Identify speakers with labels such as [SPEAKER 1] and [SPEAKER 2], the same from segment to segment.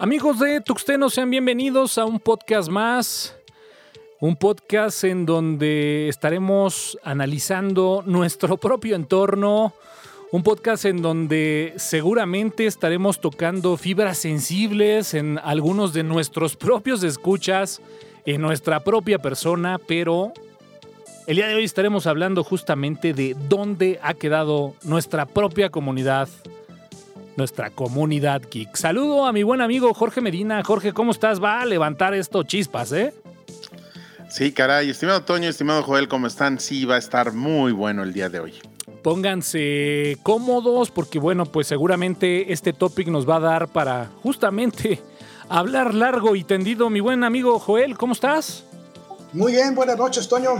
[SPEAKER 1] Amigos de Tuxteno, sean bienvenidos a un podcast más. Un podcast en donde estaremos analizando nuestro propio entorno. Un podcast en donde seguramente estaremos tocando fibras sensibles en algunos de nuestros propios escuchas, en nuestra propia persona, pero el día de hoy estaremos hablando justamente de dónde ha quedado nuestra propia comunidad nuestra comunidad geek. Saludo a mi buen amigo Jorge Medina. Jorge, ¿cómo estás? Va a levantar esto chispas, ¿eh?
[SPEAKER 2] Sí, caray. Estimado Toño, estimado Joel, ¿cómo están? Sí, va a estar muy bueno el día de hoy.
[SPEAKER 1] Pónganse cómodos porque, bueno, pues seguramente este topic nos va a dar para justamente hablar largo y tendido. Mi buen amigo Joel, ¿cómo estás?
[SPEAKER 3] Muy bien, buenas noches, Toño.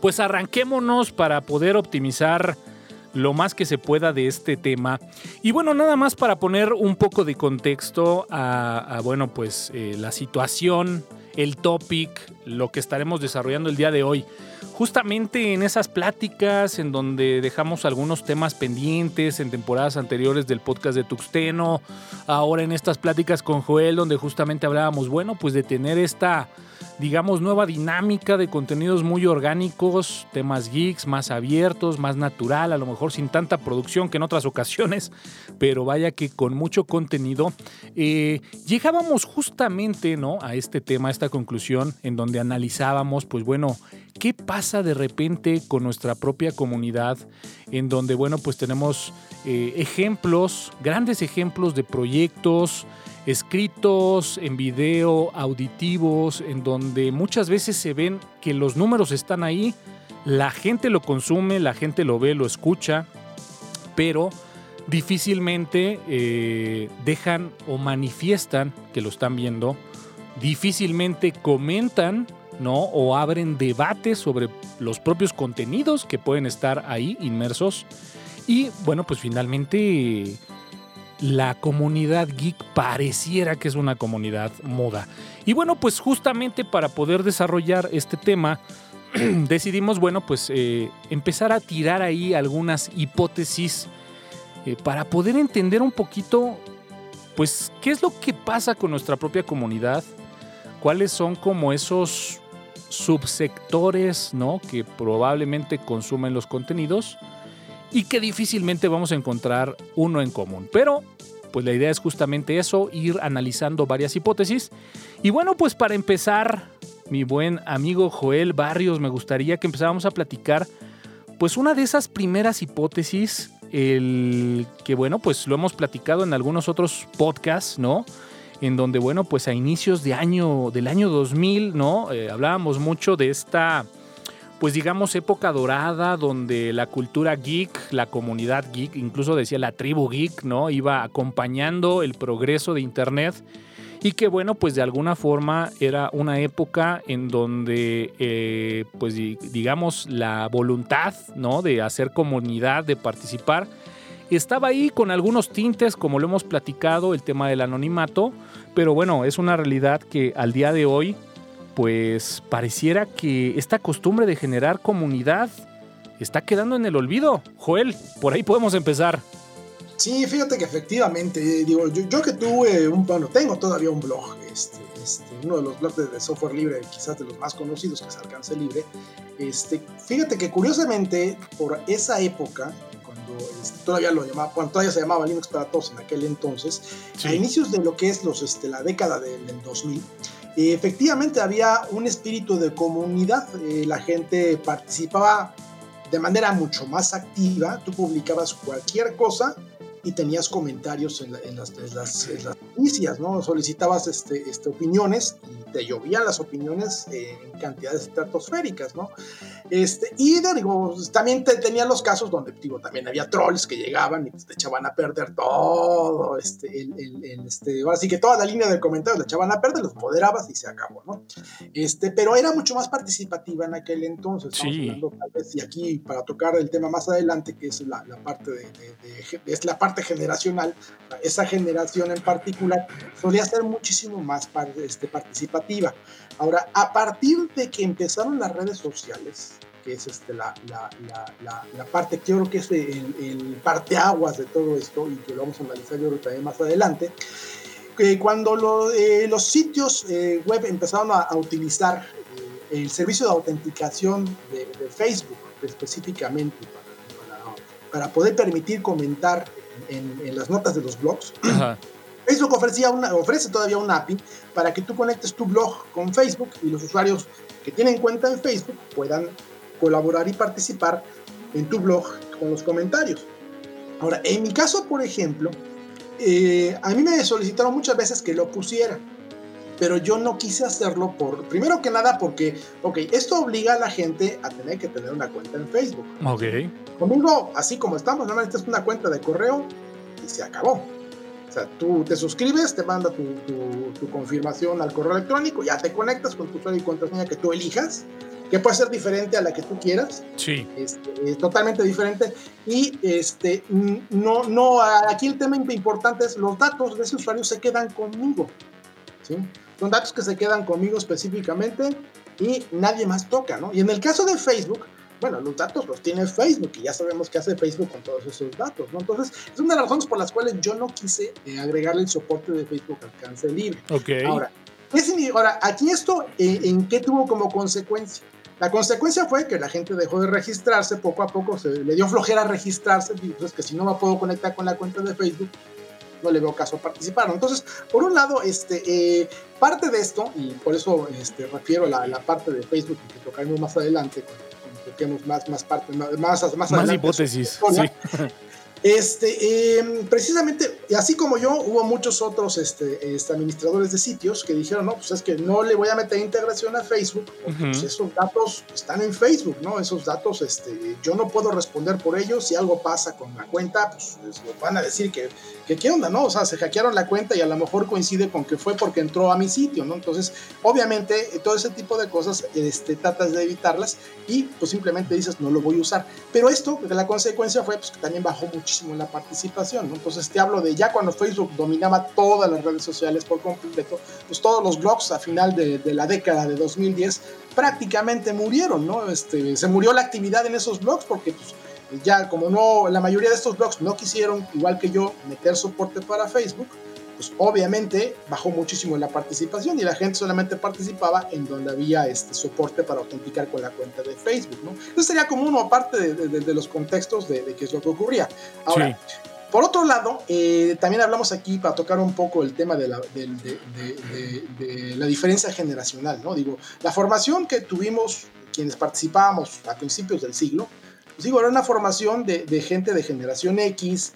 [SPEAKER 1] Pues arranquémonos para poder optimizar lo más que se pueda de este tema. Y bueno, nada más para poner un poco de contexto a, bueno, pues eh, la situación, el topic, lo que estaremos desarrollando el día de hoy. Justamente en esas pláticas en donde dejamos algunos temas pendientes en temporadas anteriores del podcast de Tuxteno, ahora en estas pláticas con Joel donde justamente hablábamos, bueno, pues de tener esta digamos, nueva dinámica de contenidos muy orgánicos, temas geeks, más abiertos, más natural, a lo mejor sin tanta producción que en otras ocasiones, pero vaya que con mucho contenido. Eh, llegábamos justamente ¿no? a este tema, a esta conclusión, en donde analizábamos, pues bueno, ¿qué pasa de repente con nuestra propia comunidad? En donde, bueno, pues tenemos eh, ejemplos, grandes ejemplos de proyectos, escritos, en video, auditivos, en donde muchas veces se ven que los números están ahí, la gente lo consume, la gente lo ve, lo escucha, pero difícilmente eh, dejan o manifiestan que lo están viendo, difícilmente comentan, ¿no? O abren debates sobre los propios contenidos que pueden estar ahí inmersos. Y bueno, pues finalmente la comunidad geek pareciera que es una comunidad moda. Y bueno, pues justamente para poder desarrollar este tema, decidimos, bueno, pues eh, empezar a tirar ahí algunas hipótesis eh, para poder entender un poquito, pues, qué es lo que pasa con nuestra propia comunidad, cuáles son como esos subsectores, ¿no? Que probablemente consumen los contenidos y que difícilmente vamos a encontrar uno en común. Pero pues la idea es justamente eso, ir analizando varias hipótesis. Y bueno, pues para empezar, mi buen amigo Joel Barrios, me gustaría que empezáramos a platicar pues una de esas primeras hipótesis, el que bueno, pues lo hemos platicado en algunos otros podcasts, ¿no? En donde, bueno, pues a inicios de año, del año 2000, ¿no? Eh, hablábamos mucho de esta pues digamos, época dorada donde la cultura geek, la comunidad geek, incluso decía la tribu geek, ¿no? Iba acompañando el progreso de Internet y que bueno, pues de alguna forma era una época en donde, eh, pues digamos, la voluntad, ¿no? De hacer comunidad, de participar, estaba ahí con algunos tintes, como lo hemos platicado, el tema del anonimato, pero bueno, es una realidad que al día de hoy pues pareciera que esta costumbre de generar comunidad está quedando en el olvido. Joel, por ahí podemos empezar.
[SPEAKER 3] Sí, fíjate que efectivamente, digo, yo, que tuve un, bueno, tengo todavía un blog, este, este, uno de los blogs de software libre, quizás de los más conocidos que se alcance libre, este, fíjate que curiosamente por esa época, cuando este, todavía lo llamaba, cuando todavía se llamaba Linux para todos en aquel entonces, a inicios de lo que es los, este, la década del 2000, efectivamente había un espíritu de comunidad, eh, la gente participaba de manera mucho más activa, tú publicabas cualquier cosa y tenías comentarios en, las, noticias, ¿no? Solicitabas este, este, opiniones y te llovían las opiniones en cantidades estratosféricas, ¿no? Este, y digo, también te, tenía los casos donde, digo, también había trolls que llegaban y te echaban a perder todo, este, el, este, así que toda la línea de comentarios la echaban a perder, los moderabas y se acabó, ¿no? Este, pero era mucho más participativa en aquel entonces,
[SPEAKER 1] sí.
[SPEAKER 3] tal vez, y aquí para tocar el tema más adelante, que es la, parte de, es la parte generacional, esa generación en particular solía ser muchísimo más este, participativa. Ahora, a partir de que empezaron las redes sociales, que es este, la, la, la, la parte yo creo que es el, el, parteaguas de todo esto y que lo vamos a analizar yo creo también más adelante, que cuando los sitios web empezaron a, utilizar el servicio de autenticación de, Facebook específicamente para, poder permitir comentar en, las notas de los blogs, Facebook ofrecía una, ofrece todavía un API para que tú conectes tu blog con Facebook y los usuarios que tienen cuenta en Facebook puedan colaborar y participar en tu blog con los comentarios. Ahora, en mi caso, por ejemplo, eh, a mí me solicitaron muchas veces que lo pusiera, pero yo no quise hacerlo por, primero que nada, porque, ok, esto obliga a la gente a tener que tener una cuenta en Facebook.
[SPEAKER 1] Ok.
[SPEAKER 3] Conmigo, así como estamos, normalmente es una cuenta de correo y se acabó. O sea, tú te suscribes, te manda tu, tu, confirmación al correo electrónico, ya te conectas con tu usuario y contraseña que tú elijas, que puede ser diferente a la que tú quieras.
[SPEAKER 1] Sí.
[SPEAKER 3] Este, totalmente diferente. Y este, no, no, aquí el tema importante es los datos de ese usuario se quedan conmigo. ¿sí? Son datos que se quedan conmigo específicamente y nadie más toca, ¿no? Y en el caso de Facebook, bueno, los datos los tiene Facebook y ya sabemos qué hace Facebook con todos esos datos, ¿no? Entonces, es una de las razones por las cuales yo no quise eh, agregarle el soporte de Facebook al alcance libre.
[SPEAKER 1] Ok.
[SPEAKER 3] Ahora, ahora aquí esto, eh, ¿en qué tuvo como consecuencia? La consecuencia fue que la gente dejó de registrarse, poco a poco se le dio flojera registrarse, pues que si no me puedo conectar con la cuenta de Facebook, no le veo caso a participar. Entonces, por un lado, este, eh, parte de esto, y por eso este, refiero a la, parte de Facebook que tocaremos más adelante, toquemos más, más parte, más, más,
[SPEAKER 1] más, más hipótesis. Sí.
[SPEAKER 3] Este, em, precisamente, así como yo, hubo muchos otros este, este, administradores de sitios que dijeron, no, pues es que no le voy a meter integración a Facebook, porque pues, esos datos están en Facebook, ¿no? Esos datos, este, yo no puedo responder por ellos, si algo pasa con la cuenta, pues van a decir que, que qué onda, ¿no? O sea, se hackearon la cuenta y a lo mejor coincide con que fue porque entró a mi sitio, ¿no? Entonces, obviamente, todo ese tipo de cosas, este, tratas de evitarlas y pues simplemente dices, no lo voy a usar. Pero esto, la consecuencia fue pues, que también bajó mucho en la participación. ¿no? Entonces te hablo de ya cuando Facebook dominaba todas las redes sociales por completo, pues todos los blogs a final de, de la década de 2010 prácticamente murieron, ¿no? Este, se murió la actividad en esos blogs porque pues, ya como no, la mayoría de estos blogs no quisieron, igual que yo, meter soporte para Facebook, pues obviamente bajó muchísimo la participación y la gente solamente participaba en donde había este soporte para autenticar con la cuenta de Facebook, ¿no? Eso sería como uno aparte de, los contextos de, qué es lo que ocurría. Ahora, Por otro lado, eh, también hablamos aquí para tocar un poco el tema de la, de, la diferencia generacional, ¿no? Digo, la formación que tuvimos quienes participábamos a principios del siglo, pues digo, era una formación de, gente de generación X,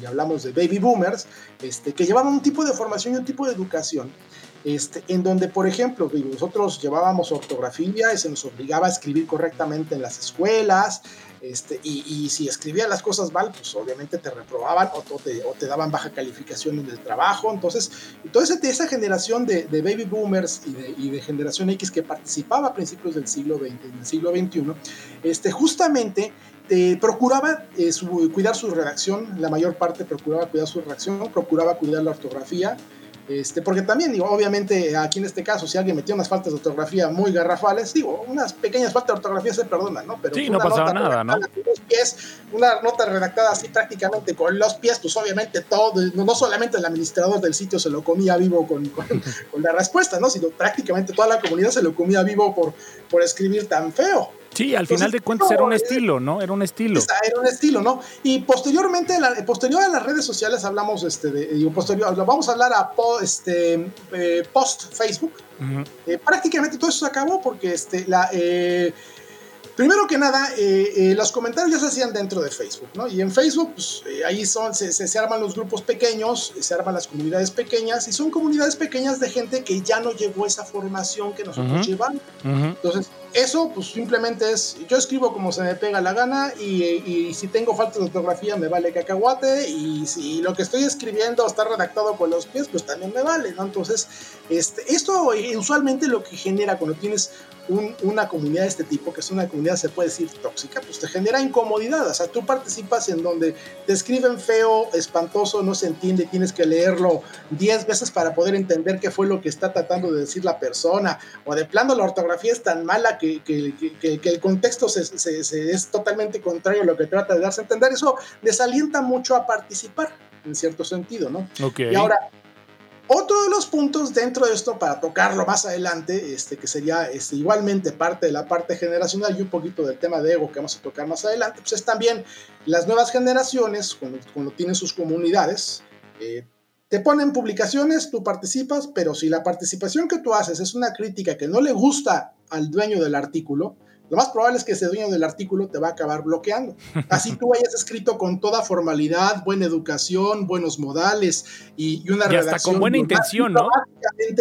[SPEAKER 3] y, hablamos de baby boomers, este, que llevaban un tipo de formación y un tipo de educación, este, en donde, por ejemplo, nosotros llevábamos ortografía y se nos obligaba a escribir correctamente en las escuelas, este, y, si escribías las cosas mal, pues obviamente te reprobaban o te, o te daban baja calificación en el trabajo. Entonces, entonces esa generación de, baby boomers y de, generación X que participaba a principios del siglo XX, del siglo XXI, este, justamente eh, procuraba cuidar su redacción, la mayor parte procuraba cuidar su redacción, procuraba cuidar la ortografía, este, porque también, digo, obviamente aquí en este caso, si alguien metió unas faltas de ortografía muy garrafales, digo, unas pequeñas faltas de ortografía se perdonan, ¿no?
[SPEAKER 1] Pero sí, no pasaba nada, ¿no?
[SPEAKER 3] Pies, una nota redactada así prácticamente con los pies, pues obviamente todo, no solamente el administrador del sitio se lo comía vivo con, con, la respuesta, ¿no? Sino prácticamente toda la comunidad se lo comía vivo por, por escribir tan feo.
[SPEAKER 1] Sí, al final de cuentas era un eh, estilo, ¿no? Era un estilo.
[SPEAKER 3] Era un estilo, ¿no? Y posteriormente, la, posterior a las redes sociales hablamos, este, de, digo, posterior, vamos a hablar a este, eh, post Facebook. Eh, prácticamente todo eso se acabó porque este, la, Primero que nada, los comentarios ya se hacían dentro de Facebook, ¿no? Y en Facebook, pues ahí son, se, se, arman los grupos pequeños, se arman las comunidades pequeñas, y son comunidades pequeñas de gente que ya no llevó esa formación que nosotros llevamos. Entonces, eso, pues simplemente es, yo escribo como se me pega la gana y, si tengo falta de ortografía me vale cacahuate y si lo que estoy escribiendo está redactado con los pies, pues también me vale, ¿no? Entonces, este, esto usualmente lo que genera cuando tienes una comunidad de este tipo, que es una comunidad, se puede decir, tóxica, pues te genera incomodidad. O sea, tú participas en donde te escriben feo, espantoso, no se entiende, tienes que leerlo 10 veces para poder entender qué fue lo que está tratando de decir la persona, o de plano la ortografía es tan mala que, el contexto se, es totalmente contrario a lo que trata de darse a entender. Eso desalienta mucho a participar, en cierto sentido, ¿no?
[SPEAKER 1] Okay.
[SPEAKER 3] Y ahora, Otro de los puntos dentro de esto, para tocarlo más adelante, este, que sería este, igualmente parte de la parte generacional y un poquito del tema de ego que vamos a tocar más adelante, pues es también las nuevas generaciones, cuando, tienen sus comunidades, eh, te ponen publicaciones, tú participas, pero si la participación que tú haces es una crítica que no le gusta al dueño del artículo, lo más probable es que ese dueño del artículo te va a acabar bloqueando. Así tú hayas escrito con toda formalidad, buena educación, buenos modales y, una
[SPEAKER 1] y hasta con buena intención, ¿no?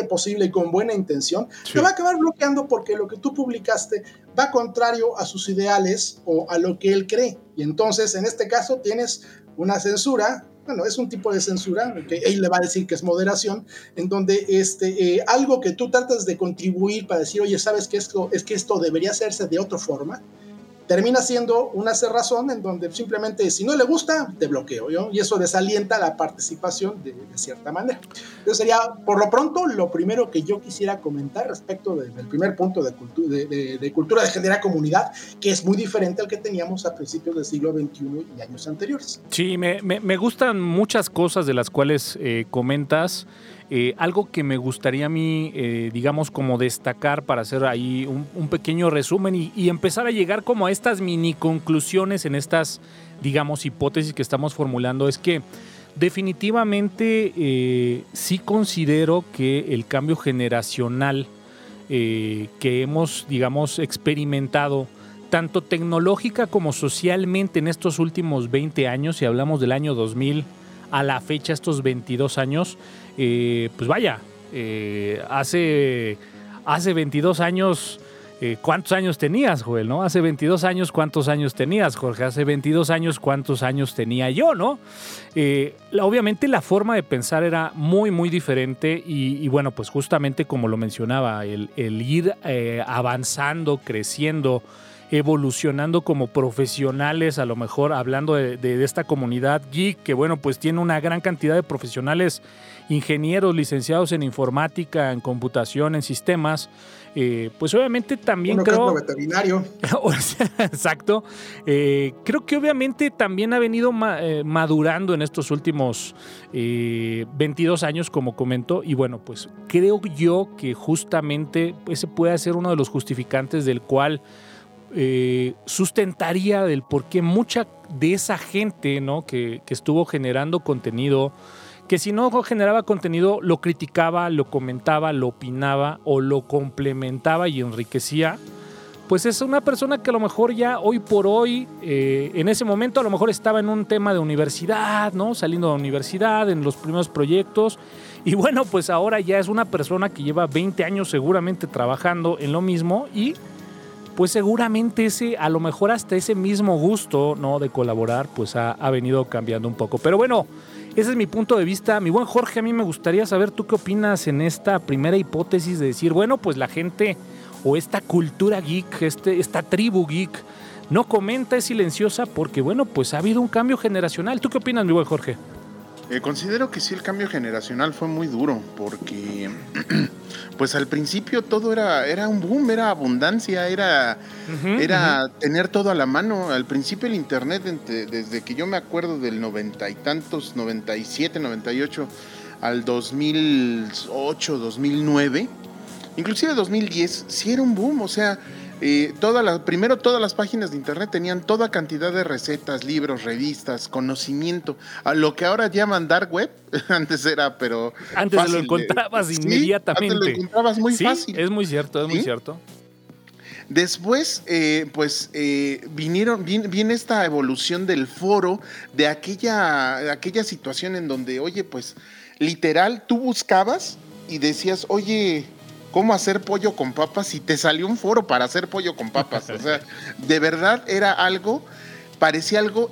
[SPEAKER 3] posible y con buena intención, te va a acabar bloqueando porque lo que tú publicaste va contrario a sus ideales o a lo que él cree. Y entonces, en este caso, tienes una censura bueno, es un tipo de censura, que él le va a decir que es moderación, en donde este, eh, algo que tú tratas de contribuir para decir, oye, sabes que esto, es que esto debería hacerse de otra forma, termina siendo una cerrazón en donde simplemente si no le gusta, te bloqueo, ¿yo? Y eso desalienta la participación de, cierta manera. Entonces sería, por lo pronto, lo primero que yo quisiera comentar respecto del primer punto de, de, de, cultura de generar comunidad, que es muy diferente al que teníamos a principios del siglo XXI y años anteriores.
[SPEAKER 1] Sí, me, me, me gustan muchas cosas de las cuales eh, comentas. Eh, algo que me gustaría a mí, eh, digamos, como destacar para hacer ahí un, pequeño resumen y, empezar a llegar como a estas mini conclusiones en estas, digamos, hipótesis que estamos formulando, es que definitivamente eh, sí considero que el cambio generacional que hemos, digamos, experimentado, tanto tecnológica como socialmente en estos últimos 20 años, si hablamos del año 2000 a la fecha, estos 22 años, eh, pues vaya, eh, hace, hace 22 años, eh, ¿cuántos años tenías, Joel? ¿no? Hace 22 años, ¿cuántos años tenías, Jorge? Hace 22 años, ¿cuántos años tenía yo, no? obviamente la forma de pensar era muy, muy diferente y, bueno, pues justamente como lo mencionaba, el, ir avanzando, creciendo, evolucionando como profesionales, a lo mejor hablando de, de, esta comunidad geek, que bueno, pues tiene una gran cantidad de profesionales ingenieros licenciados en informática, en computación, en sistemas. Eh, pues obviamente también creo...
[SPEAKER 3] veterinario.
[SPEAKER 1] Exacto. Eh, creo que obviamente también ha venido eh, madurando en estos últimos 22 años, como comentó, y bueno, pues creo yo que justamente ese puede ser uno de los justificantes del cual sustentaría del por qué mucha de esa gente ¿no? que, que estuvo generando contenido, que si no generaba contenido lo criticaba, lo comentaba, lo opinaba o lo complementaba y enriquecía, pues es una persona que a lo mejor ya hoy por hoy, eh, en ese momento a lo mejor estaba en un tema de universidad, ¿no? Saliendo de la universidad, en los primeros proyectos. Y bueno, pues ahora ya es una persona que lleva 20 años seguramente trabajando en lo mismo y pues seguramente ese, a lo mejor hasta ese mismo gusto, ¿no? De colaborar, pues ha, ha venido cambiando un poco. Pero bueno, ese es mi punto de vista. Mi buen Jorge, a mí me gustaría saber tú qué opinas en esta primera hipótesis de decir, bueno, pues la gente o esta cultura geek, este, esta tribu geek, no comenta, es silenciosa porque, bueno, pues ha habido un cambio generacional. ¿Tú qué opinas, mi buen Jorge?
[SPEAKER 2] Eh, considero que sí, el cambio generacional fue muy duro, porque pues al principio todo era, era un boom, era abundancia, era, era tener todo a la mano. Al principio el Internet, desde que yo me acuerdo del noventa y tantos, 97, 98, al 2008, 2009, inclusive 2010, sí era un boom, o sea eh, primero todas las páginas de internet tenían toda cantidad de recetas, libros, revistas, conocimiento. A lo que ahora llaman dark web, antes era, pero.
[SPEAKER 1] Antes lo encontrabas inmediatamente.
[SPEAKER 2] antes lo encontrabas muy fácil.
[SPEAKER 1] Es muy cierto, es muy cierto.
[SPEAKER 2] Después, eh, pues eh, vinieron, viene, esta evolución del foro, de aquella, aquella situación en donde, oye, pues literal, tú buscabas y decías, oye, cómo hacer pollo con papas y te salió un foro para hacer pollo con papas. O sea, de verdad era algo, parecía algo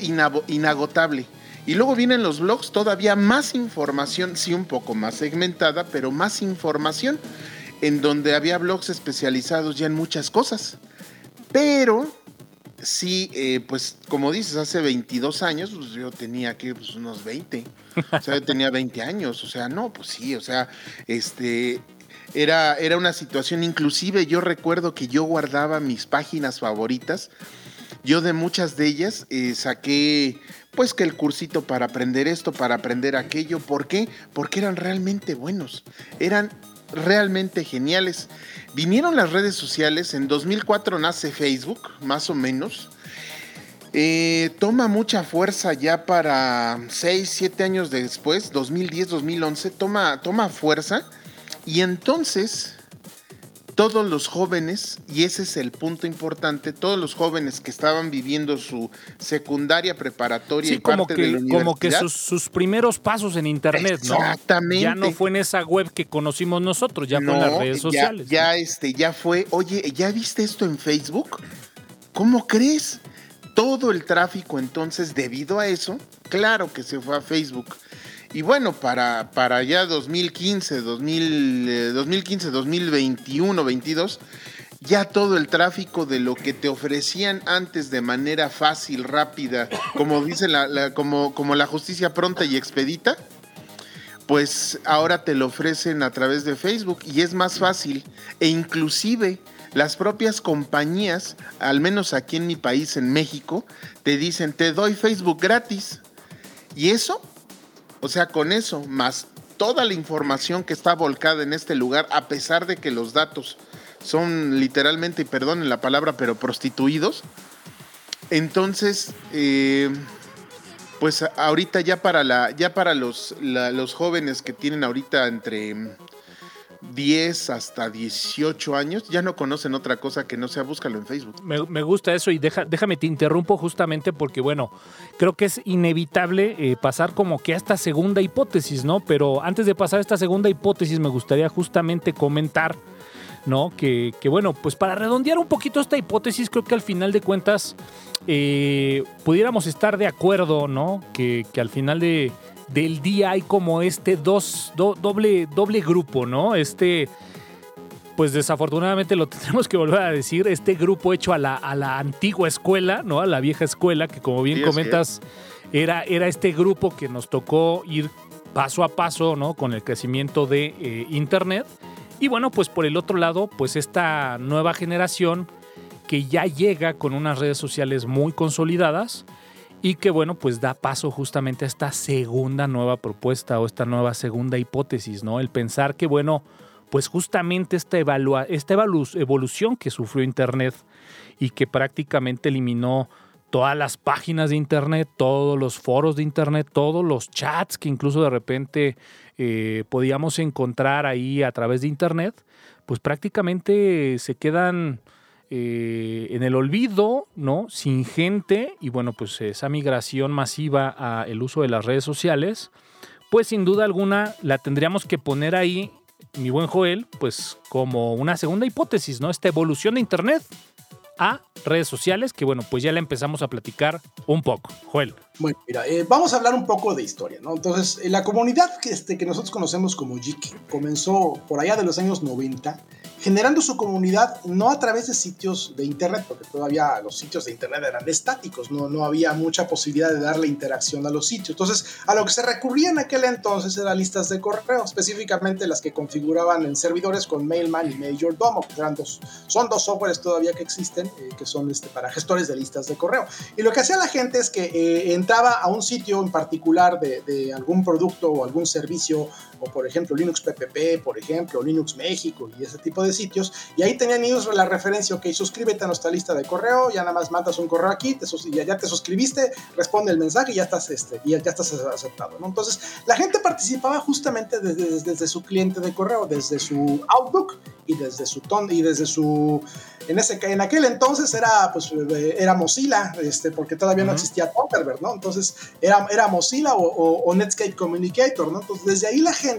[SPEAKER 2] inagotable. Y luego vienen los blogs, todavía más información, sí un poco más segmentada, pero más información, en donde había blogs especializados ya en muchas cosas. Pero sí, eh, pues como dices, hace 22 años, pues yo tenía que pues, unos 20. O sea, yo tenía 20 años. O sea, no, pues sí, o sea, este, era, era una situación, inclusive yo recuerdo que yo guardaba mis páginas favoritas Yo de muchas de ellas eh, saqué pues que el cursito para aprender esto, para aprender aquello. ¿Por qué? Porque eran realmente buenos, eran realmente geniales. Vinieron las redes sociales, en 2004 nace Facebook, más o menos. Eh, toma mucha fuerza ya para 6, 7 años después, 2010, 2011, toma, toma fuerza. Y entonces todos los jóvenes, y ese es el punto importante, todos los jóvenes que estaban viviendo su secundaria preparatoria y
[SPEAKER 1] como
[SPEAKER 2] parte
[SPEAKER 1] que,
[SPEAKER 2] de la
[SPEAKER 1] como que sus, sus primeros pasos en internet, ¿no?
[SPEAKER 2] Exactamente.
[SPEAKER 1] Ya no fue en esa web que conocimos nosotros, ya fue en las redes
[SPEAKER 2] ya-
[SPEAKER 1] sociales.
[SPEAKER 2] Ya, este, ya fue, oye, ¿ya viste esto en Facebook? ¿Cómo crees? Todo el tráfico entonces, debido a eso, claro que se fue a Facebook. Y bueno, para, para ya 2015, 2000, eh, 2015, 2021, 22, ya todo el tráfico de lo que te ofrecían antes de manera fácil, rápida, como dice la, la- como, como la justicia pronta y expedita, pues ahora te lo ofrecen a través de Facebook y es más fácil. E inclusive las propias compañías, al menos aquí en mi país, en México, te dicen, te doy Facebook gratis. Y eso, o sea, con eso, más toda la información que está volcada en este lugar, a pesar de que los datos son literalmente, y perdonen la palabra, pero prostituidos, entonces... eh, pues ahorita ya para la ya para los los jóvenes que tienen ahorita entre 10 hasta 18 años ya no conocen otra cosa que no sea búscalo en Facebook.
[SPEAKER 1] Me, gusta eso y deja- déjame te interrumpo justamente porque, bueno, creo que es inevitable eh, pasar como que a esta segunda hipótesis, ¿no? Pero antes de pasar a esta segunda hipótesis me gustaría justamente comentar, ¿no? Que, bueno, pues para redondear un poquito esta hipótesis, creo que al final de cuentas eh, pudiéramos estar de acuerdo, ¿no? Que al final de, del día hay como este dos, do- doble, doble grupo, ¿no? Este pues desafortunadamente lo tendremos que volver a decir, este grupo hecho a la, a la antigua escuela, ¿no? A la vieja escuela, que como bien
[SPEAKER 2] Sí,
[SPEAKER 1] comentas, era, era este grupo que nos tocó ir paso a paso, ¿no? Con el crecimiento de eh, Internet. Y bueno, pues por el otro lado, pues esta nueva generación que ya llega con unas redes sociales muy consolidadas y que bueno, pues da paso justamente a esta segunda nueva propuesta o esta nueva segunda hipótesis, ¿no? El pensar que bueno, pues justamente esta, evalua- esta evolu- evolución que sufrió Internet y que prácticamente eliminó todas las páginas de Internet, todos los foros de Internet, todos los chats que incluso de repente eh, podíamos encontrar ahí a través de Internet, pues prácticamente se quedan eh, en el olvido, ¿no? Sin gente y bueno, pues esa migración masiva al uso de las redes sociales, pues sin duda alguna la tendríamos que poner ahí, mi buen Joel, pues como una segunda hipótesis, ¿no? Esta evolución de Internet a redes sociales, que bueno, pues ya la empezamos a platicar un poco. Joel.
[SPEAKER 3] Bueno, mira, eh, vamos a hablar un poco de historia, ¿no? Entonces, eh, la comunidad que, este, que nosotros conocemos como Geek comenzó por allá de los años 90, generando su comunidad no a través de sitios de internet, porque todavía los sitios de internet eran estáticos, no, no había mucha posibilidad de darle interacción a los sitios. Entonces, a lo que se recurría en aquel entonces eran listas de correo, específicamente las que configuraban en servidores con Mailman y Majordomo, que eran dos, son dos softwares todavía que existen, eh, que son este, para gestores de listas de correo. Y lo que hacía la gente es que eh, entraba a un sitio en particular de, de algún producto o algún servicio, o por ejemplo Linux PPP, por ejemplo, o Linux México y ese tipo de sitios, y ahí tenían ellos la referencia, ok, suscríbete a nuestra lista de correo, ya nada más mandas un correo aquí, te ya, ya te suscribiste, responde el mensaje y ya estás, este, y ya, estás aceptado, ¿no? Entonces, la gente participaba justamente desde, desde, desde su cliente de correo, desde su Outlook y desde su ton y desde su en ese en aquel entonces era pues eh, era Mozilla este porque todavía no
[SPEAKER 1] Ujú.
[SPEAKER 3] existía Thunderbird no entonces era, era Mozilla o, o- o Netscape Communicator no entonces desde ahí la gente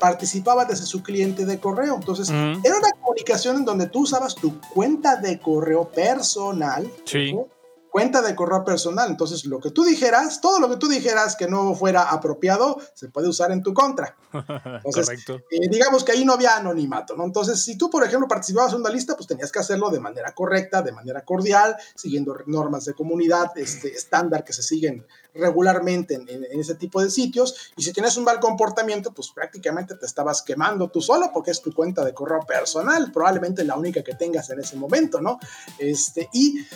[SPEAKER 3] participaba desde su cliente de correo entonces
[SPEAKER 1] Ujú.
[SPEAKER 3] era una comunicación en donde tú usabas tu cuenta de correo personal
[SPEAKER 1] Sí.
[SPEAKER 3] ¿no? cuenta de correo personal. Entonces, lo que tú dijeras, todo lo que tú dijeras que no fuera apropiado, se puede usar en tu contra. Entonces, eh, digamos que ahí no había anonimato, ¿no? Entonces, si tú, por ejemplo, participabas en una lista, pues tenías que hacerlo de manera correcta, de manera cordial, siguiendo normas de comunidad este, estándar que se siguen regularmente en, ese tipo de sitios. Y si tienes un mal comportamiento, pues prácticamente te estabas quemando tú solo porque es tu cuenta de correo personal, probablemente la única que tengas en ese momento, ¿no? Este, y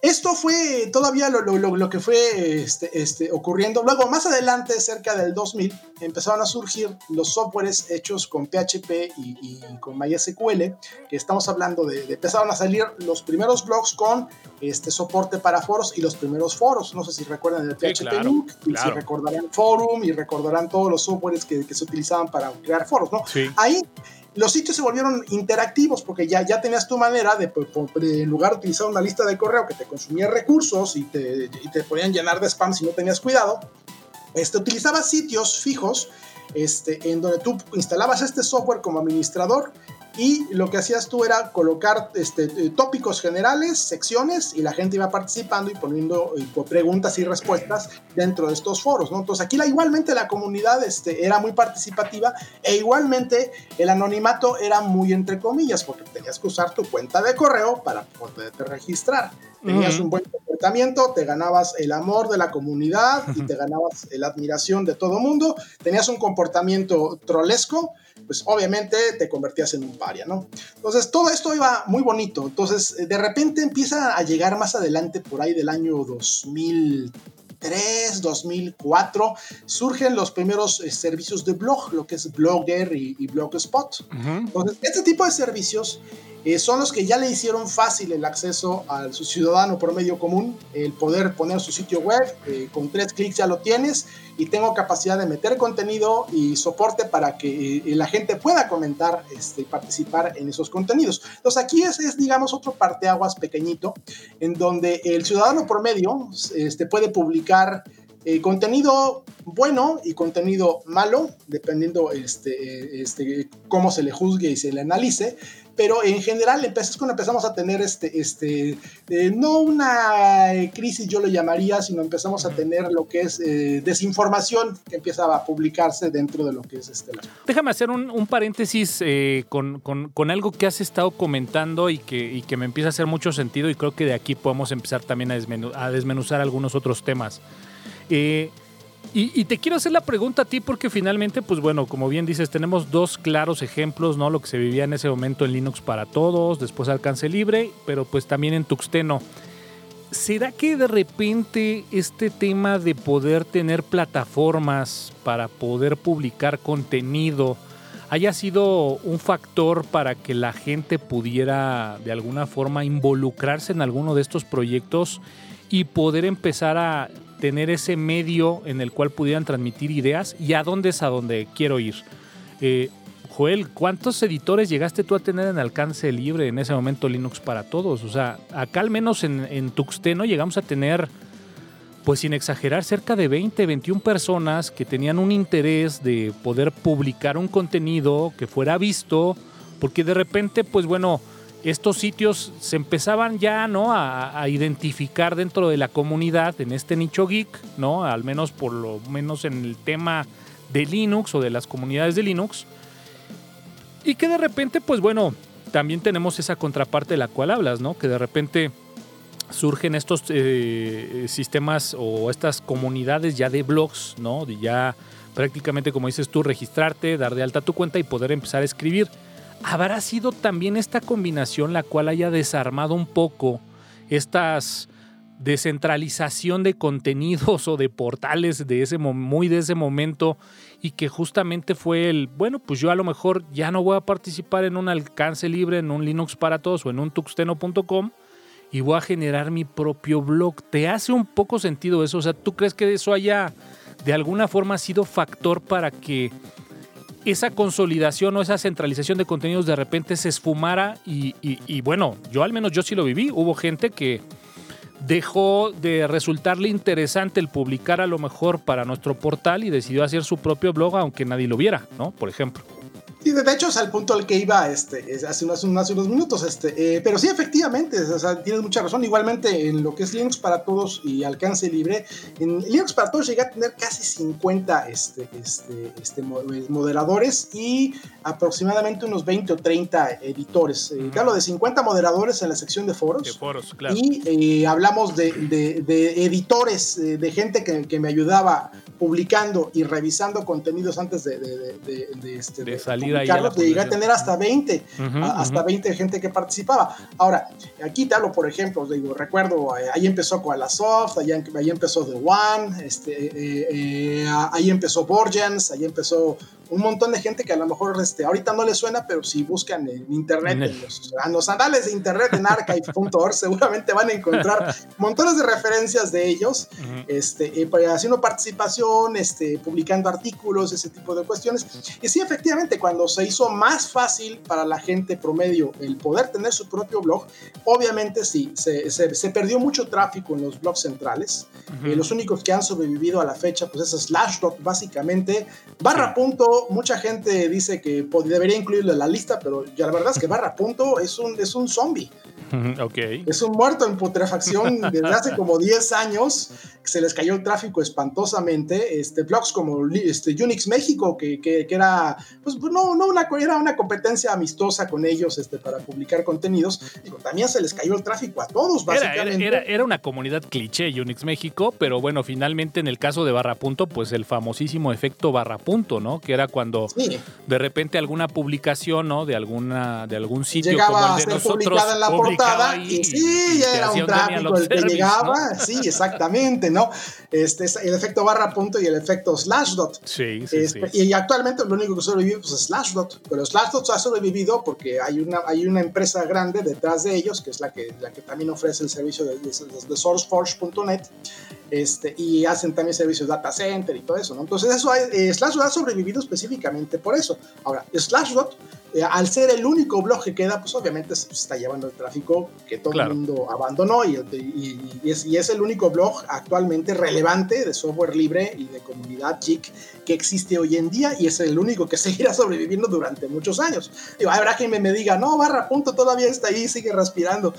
[SPEAKER 3] esto fue todavía lo, lo, lo que fue este, este, ocurriendo. Luego, más adelante, cerca del 2000, empezaron a surgir los softwares hechos con PHP y, con MySQL, que estamos hablando de, empezaron a salir los primeros blogs con este soporte para foros y los primeros foros. No sé si recuerdan el PHP Link, y si recordarán Forum y recordarán todos los softwares que, que se utilizaban para crear foros, ¿no? Ahí los sitios se volvieron interactivos porque ya, ya tenías tu manera de, en lugar de utilizar una lista de correo que te consumía recursos y te, y te podían llenar de spam si no tenías cuidado, este, utilizabas sitios fijos este, en donde tú instalabas este software como administrador y lo que hacías tú era colocar este, eh, tópicos generales, secciones, y la gente iba participando y poniendo eh, preguntas y respuestas dentro de estos foros, ¿no? Entonces aquí la, igualmente la comunidad este, era muy participativa e igualmente el anonimato era muy entre comillas, porque tenías que usar tu cuenta de correo para poderte registrar. Tenías un buen comportamiento, te ganabas el amor de la comunidad y te ganabas la admiración de todo mundo, tenías un comportamiento trolesco, pues obviamente te convertías en un paria, ¿no? Entonces todo esto iba muy bonito. Entonces de repente empieza a llegar más adelante por ahí del año 2003, 2004, surgen los primeros eh, servicios de blog, lo que es Blogger y, Blogspot. Entonces, este tipo de servicios eh, son los que ya le hicieron fácil el acceso a su ciudadano promedio común, el poder poner su sitio web, eh, con tres clics ya lo tienes y tengo capacidad de meter contenido y soporte para que eh, la gente pueda comentar este, participar en esos contenidos. Entonces aquí es, es, digamos, otro parteaguas pequeñito en donde el ciudadano promedio este, puede publicar contenido bueno y contenido malo, dependiendo este, este, cómo se le juzgue y se le analice, pero en general es cuando empezamos a tener este, este eh, no una eh, crisis yo lo llamaría, sino empezamos a tener lo que es eh, desinformación que empieza a publicarse dentro de lo que es este.
[SPEAKER 1] Déjame hacer un, paréntesis con, con, con, algo que has estado comentando y que, y que me empieza a hacer mucho sentido y creo que de aquí podemos empezar también a, a desmenuzar algunos otros temas. Eh, y, te quiero hacer la pregunta a ti porque finalmente, pues bueno, como bien dices, tenemos dos claros ejemplos, ¿no? Lo que se vivía en ese momento en Linux para todos, después alcance libre, pero pues también en Tuxteno. ¿Será que de repente este tema de poder tener plataformas para poder publicar contenido haya sido un factor para que la gente pudiera de alguna forma involucrarse en alguno de estos proyectos y poder empezar a tener ese medio en el cual pudieran transmitir ideas y a dónde es a donde quiero ir. Eh, Joel, ¿cuántos editores llegaste tú a tener en alcance libre en ese momento Linux para todos? O sea, acá al menos en, en Tuxteno llegamos a tener, pues sin exagerar, cerca de 20, 21 personas que tenían un interés de poder publicar un contenido que fuera visto, porque de repente, pues bueno, estos sitios se empezaban ya ¿no? A, identificar dentro de la comunidad en este nicho geek, ¿no? al menos por lo menos en el tema de Linux o de las comunidades de Linux. Y que de repente, pues bueno, también tenemos esa contraparte de la cual hablas, ¿no? que de repente surgen estos eh, sistemas o estas comunidades ya de blogs, ¿no? de ya prácticamente, como dices tú, registrarte, dar de alta tu cuenta y poder empezar a escribir ¿Habrá sido también esta combinación la cual haya desarmado un poco estas descentralización de contenidos o de portales de ese muy de ese momento y que justamente fue el bueno pues yo a lo mejor ya no voy a participar en un alcance libre en un Linux para todos o en un tuxteno.com y voy a generar mi propio blog te hace un poco sentido eso o sea tú crees que eso haya de alguna forma sido factor para que esa consolidación o esa centralización de contenidos de repente se esfumara y, bueno, yo al menos yo sí lo viví. Hubo gente que dejó de resultarle interesante el publicar a lo mejor para nuestro portal y decidió hacer su propio blog aunque nadie lo viera, ¿no? Por ejemplo.
[SPEAKER 3] Sí, de hecho es al punto al que iba este, hace, unos, hace unos minutos. Este, eh, pero sí, efectivamente, o sea, tienes mucha razón. Igualmente en lo que es Linux para todos y alcance libre, en Linux para todos llegué a tener casi 50 este, este, este, moderadores y aproximadamente unos 20 o 30 editores. Uh hablo de 50 moderadores en la sección de foros.
[SPEAKER 1] De foros, claro.
[SPEAKER 3] Y eh, hablamos de, de, editores, de gente que, que, me ayudaba publicando y revisando contenidos antes de, de, este,
[SPEAKER 1] de salir
[SPEAKER 3] ahí. llegué a tener hasta 20, hasta 20 gente que participaba. Ahora, aquí te hablo, por ejemplo, digo, recuerdo, eh, ahí empezó Koalasoft, ahí, ahí empezó The One, este, eh, eh, ahí empezó Borgens, ahí empezó un montón de gente que a lo mejor este, ahorita no les suena, pero si buscan en internet, en los, los, anales de internet en archive.org, seguramente van a encontrar montones de referencias de ellos, este, eh, haciendo participación, este, publicando artículos, ese tipo de cuestiones. Y sí, efectivamente, cuando se hizo más fácil para la gente promedio el poder tener su propio blog, obviamente sí, se, se, perdió mucho tráfico en los blogs centrales. Eh, los únicos que han sobrevivido a la fecha, pues es Slashdot, básicamente, barra punto mucha gente dice que debería incluirlo en la lista, pero la verdad es que Barra Punto es un, es un zombie.
[SPEAKER 1] Okay.
[SPEAKER 3] Es un muerto en putrefacción desde hace como 10 años. Se les cayó el tráfico espantosamente. Este, blogs como este, Unix México, que, que, era, pues, no, no una, era una competencia amistosa con ellos este, para publicar contenidos. Digo, también se les cayó el tráfico a todos, básicamente.
[SPEAKER 1] Era, era, una comunidad cliché Unix México, pero bueno, finalmente en el caso de Barra Punto, pues el famosísimo efecto Barra Punto, ¿no? Que era cuando de repente alguna publicación, ¿no? De alguna, de algún sitio
[SPEAKER 3] Llegaba como el de nosotros. en la y, sí, era un tráfico el que llegaba. Sí, exactamente, ¿no? Este es el efecto barra punto y el efecto slash dot.
[SPEAKER 1] Sí, sí,
[SPEAKER 3] este, Y actualmente lo único que sobrevive pues, es slash dot. Pero slash dot ha sobrevivido porque hay una, hay una empresa grande detrás de ellos, que es la que, la que también ofrece el servicio de, de, SourceForge.net. Este, y hacen también servicios data center y todo eso, ¿no? Entonces eso, eh, Slashdot ha sobrevivido específicamente por eso. Ahora, Slashdot eh, al ser el único blog que queda, pues obviamente se está llevando el tráfico que todo el mundo abandonó y, es, el único blog actualmente relevante de software libre y de comunidad chic que existe hoy en día y es el único que seguirá sobreviviendo durante muchos años. Digo, habrá quien me, diga, no, barra punto todavía está ahí, sigue respirando.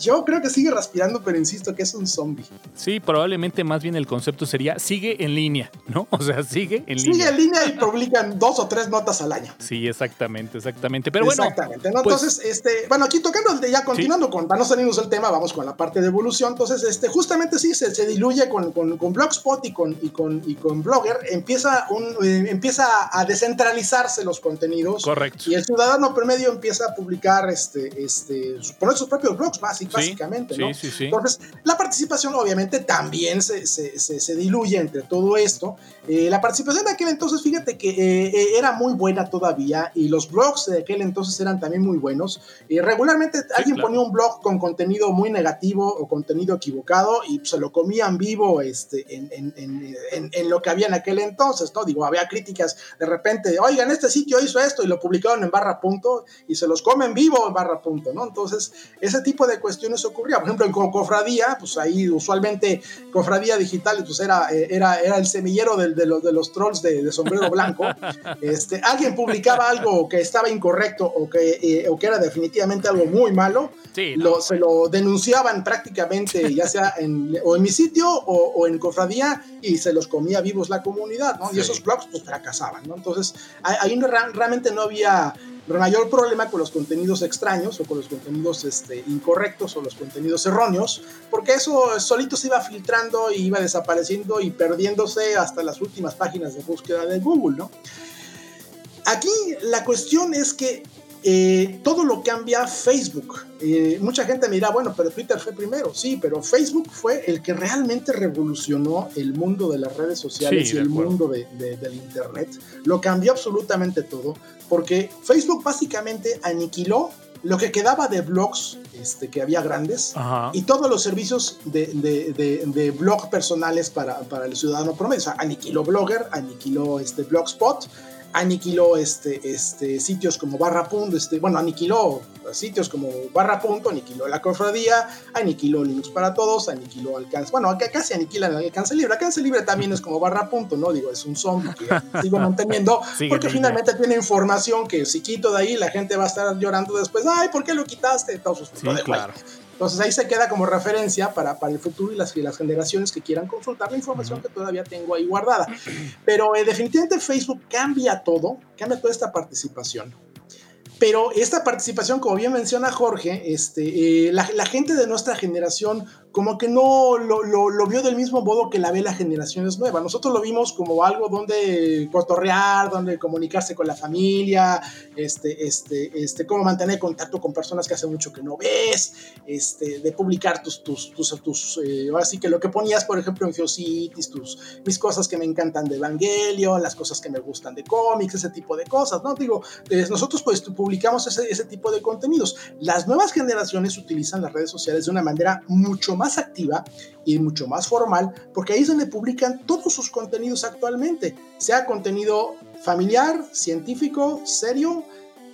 [SPEAKER 3] Yo creo que sigue respirando, pero insisto que es un zombie.
[SPEAKER 1] Sí, probablemente más bien el concepto sería sigue en línea, ¿no? O sea, sigue en línea.
[SPEAKER 3] Sigue en línea y publican dos o tres notas al año.
[SPEAKER 1] Sí, exactamente exactamente. Pero bueno.
[SPEAKER 3] Exactamente. Pues entonces, este, bueno, aquí tocando, ya continuando con, para no salirnos del tema, vamos con la parte de evolución. Entonces, este, justamente sí, se, se diluye con, con, con, Blogspot y con, y con, y con Blogger, empieza, un, eh, empieza a descentralizarse los contenidos.
[SPEAKER 1] Correcto.
[SPEAKER 3] Y el ciudadano promedio empieza a publicar, este, este, poner sus propios blogs, básicamente. ¿no?
[SPEAKER 1] Sí, sí,
[SPEAKER 3] Entonces, la participación obviamente también se, se, se, diluye entre todo esto. Eh, la participación de aquel entonces, fíjate que eh, era muy buena todavía y los blogs de aquel entonces eran también muy buenos. y regularmente alguien ponía un blog con contenido muy negativo o contenido equivocado y se lo comían vivo este, en, en, en, en, lo que había en aquel entonces, ¿no? Digo, había críticas de repente, oigan, este sitio hizo esto y lo publicaron en barra punto y se los comen vivo en barra punto, ¿no? Entonces, ese tipo de cuestiones ocurría. Por ejemplo, en Cofradía, pues ahí usualmente Cofradía Digital, pues era, eh, era, era el semillero de, de, los, de los trolls de, de sombrero blanco. Este, alguien publicaba algo que estaba incorrecto o que, eh, o que era definitivamente algo muy malo, lo, se lo denunciaban prácticamente, ya sea en, o en mi sitio o, en Cofradía, y se los comía vivos la comunidad, ¿no? Y esos blogs pues fracasaban, ¿no? Entonces, ahí realmente no había mayor problema con los contenidos extraños o con los contenidos este, incorrectos o los contenidos erróneos, porque eso solito se iba filtrando y iba desapareciendo y perdiéndose hasta las últimas páginas de búsqueda de Google, ¿no? Aquí la cuestión es que eh, todo lo cambia Facebook. Eh, mucha gente me dirá, bueno, pero Twitter fue primero. Sí, pero Facebook fue el que realmente revolucionó el mundo de las redes sociales y el mundo del Internet. Lo cambió absolutamente todo, porque Facebook básicamente aniquiló lo que quedaba de blogs este, que había grandes y todos los servicios de, de, blog personales para, para, el ciudadano promedio. O sea, aniquiló Blogger, aniquiló este Blogspot aniquiló este, este, sitios como Barra Punto, este, bueno, aniquiló sitios como Barra Punto, aniquiló la cofradía, aniquiló Linux para todos, aniquiló Alcance, bueno, acá casi aniquilan el Alcance Libre, Alcance Libre también es como Barra Punto, ¿no? Digo, es un zombie que sigo manteniendo, porque finalmente tiene información que si quito de ahí la gente va a estar llorando después, ay, ¿por qué lo quitaste? Entonces,
[SPEAKER 1] sí, claro.
[SPEAKER 3] Entonces ahí se queda como referencia para, para el futuro y las, las generaciones que quieran consultar la información que todavía tengo ahí guardada. Pero eh, definitivamente Facebook cambia todo, cambia toda esta participación. Pero esta participación, como bien menciona Jorge, este, eh, la, la, gente de nuestra generación como que no lo, lo, vio del mismo modo que la ve la generaciones nuevas. Nosotros lo vimos como algo donde cotorrear, donde comunicarse con la familia, este, este, este, cómo mantener contacto con personas que hace mucho que no ves, este, de publicar tus, tus, tus, tus eh, ahora sí que lo que ponías, por ejemplo, en Geocities, tus, mis cosas que me encantan de Evangelion, las cosas que me gustan de cómics, ese tipo de cosas, ¿no? Digo, eh, nosotros pues publicamos ese, ese tipo de contenidos. Las nuevas generaciones utilizan las redes sociales de una manera mucho más más activa y mucho más formal, porque ahí es donde publican todos sus contenidos actualmente, sea contenido familiar, científico, serio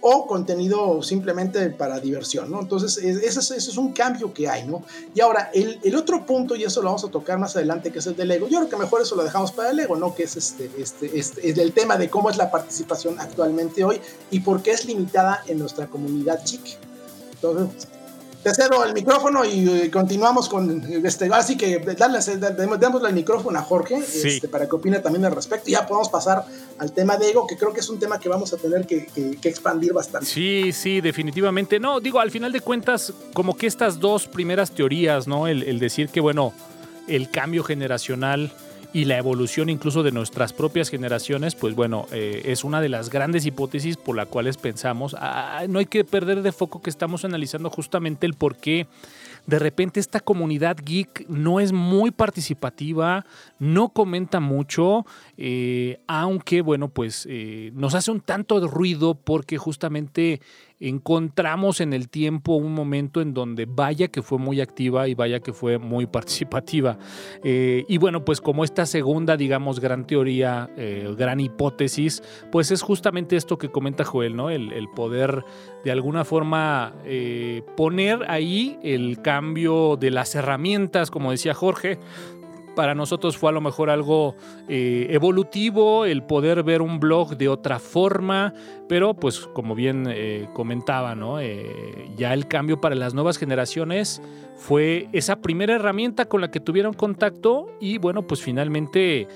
[SPEAKER 3] o contenido simplemente para diversión, ¿no? Entonces, ese es, es, un cambio que hay, ¿no? Y ahora, el, el, otro punto, y eso lo vamos a tocar más adelante, que es el del ego, yo creo que mejor eso lo dejamos para el ego, ¿no? Que es este, este, este, es el tema de cómo es la participación actualmente hoy y por qué es limitada en nuestra comunidad chic. Entonces, te cedo el micrófono y, continuamos con este. Así que démosle el micrófono a Jorge este, para que opine también al respecto. Y ya podemos pasar al tema de ego, que creo que es un tema que vamos a tener que, expandir bastante.
[SPEAKER 1] Sí, sí, definitivamente. No, digo, al final de cuentas, como que estas dos primeras teorías, ¿no? El, el decir que, bueno, el cambio generacional y la evolución incluso de nuestras propias generaciones, pues bueno, eh, es una de las grandes hipótesis por las cuales pensamos, ah, no hay que perder de foco que estamos analizando justamente el por qué de repente esta comunidad geek no es muy participativa, no comenta mucho, eh, aunque bueno, pues eh, nos hace un tanto de ruido porque justamente encontramos en el tiempo un momento en donde vaya que fue muy activa y vaya que fue muy participativa. Eh, y bueno, pues como esta segunda, digamos, gran teoría, eh, gran hipótesis, pues es justamente esto que comenta Joel, ¿no? El, poder de alguna forma eh, poner ahí el cambio de las herramientas, como decía Jorge, para nosotros fue a lo mejor algo eh, evolutivo el poder ver un blog de otra forma, pero pues como bien eh, comentaba, ¿no? Eh, ya el cambio para las nuevas generaciones fue esa primera herramienta con la que tuvieron contacto y bueno, pues finalmente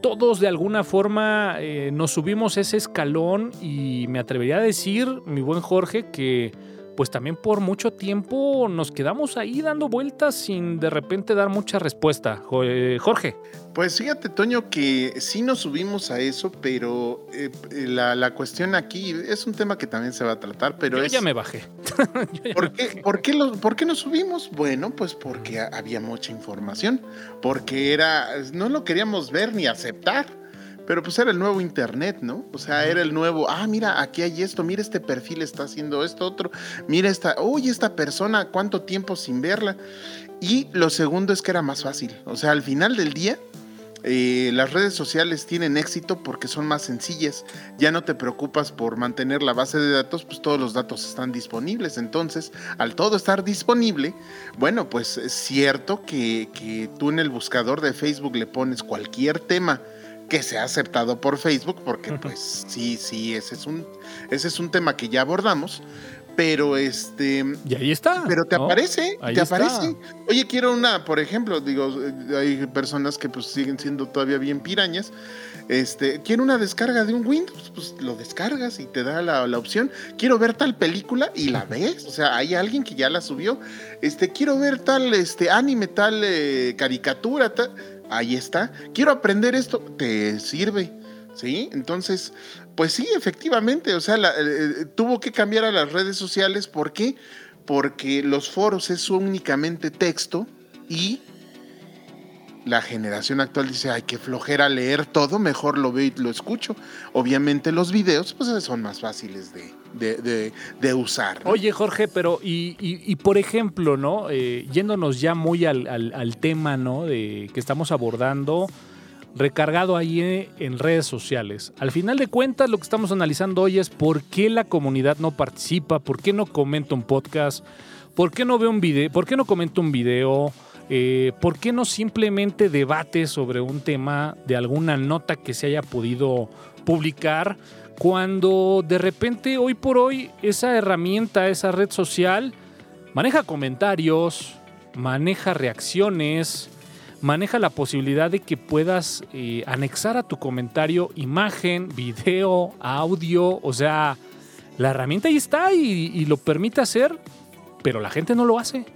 [SPEAKER 1] todos de alguna forma nos subimos ese escalón y me atrevería a decir, mi buen Jorge, que pues también por mucho tiempo nos quedamos ahí dando vueltas sin de repente dar mucha respuesta. Eh, Jorge.
[SPEAKER 2] Pues fíjate, Toño, que sí nos subimos a eso, pero eh, la, cuestión aquí es un tema que también se va a tratar, pero
[SPEAKER 1] Yo
[SPEAKER 2] es...
[SPEAKER 1] ya me bajé.
[SPEAKER 2] ¿Por, qué, ¿por, qué ¿Por qué nos subimos? Bueno, pues porque había mucha información, porque era, no lo queríamos ver ni aceptar. Pero pues era el nuevo internet, ¿no? O sea, era el nuevo, ah, mira, aquí hay esto, mira este perfil está haciendo esto, otro, mira esta, uy, esta persona, cuánto tiempo sin verla. Y lo segundo es que era más fácil. O sea, al final del día, eh, las redes sociales tienen éxito porque son más sencillas. Ya no te preocupas por mantener la base de datos, pues todos los datos están disponibles. Entonces, al todo estar disponible, bueno, pues es cierto que, que tú en el buscador de Facebook le pones cualquier tema que se ha aceptado por Facebook, porque pues sí, sí, ese es un, ese es un tema que ya abordamos. Pero este.
[SPEAKER 1] Y ahí está.
[SPEAKER 2] Pero te aparece, te aparece. Oye, quiero una, por ejemplo, digo, hay personas que pues siguen siendo todavía bien pirañas. Este, quiero una descarga de un Windows, pues lo descargas y te da la, opción. Quiero ver tal película y la ves. O sea, hay alguien que ya la subió. Este, quiero ver tal este anime, tal eh, caricatura, tal ahí está. Quiero aprender esto, te sirve. ¿Sí? Entonces, pues sí, efectivamente, o sea, eh, eh, tuvo que cambiar a las redes sociales. ¿Por qué? Porque los foros es únicamente texto y la generación actual dice, ay, qué flojera leer todo, mejor lo veo y lo escucho. Obviamente los videos, pues son más fáciles de, usar.
[SPEAKER 1] Oye, Jorge, pero y, por ejemplo, ¿no? Eh, yéndonos ya muy al, tema, ¿no? De que estamos abordando recargado ahí eh, en redes sociales. Al final de cuentas, lo que estamos analizando hoy es por qué la comunidad no participa, por qué no comenta un podcast, por qué no ve un video, por qué no comenta un video, eh, por qué no simplemente debate sobre un tema de alguna nota que se haya podido publicar cuando de repente hoy por hoy esa herramienta, esa red social, maneja comentarios, maneja reacciones, maneja la posibilidad de que puedas eh, anexar a tu comentario imagen, video, audio, o sea, la herramienta ahí está y, lo permite hacer, pero la gente no lo hace.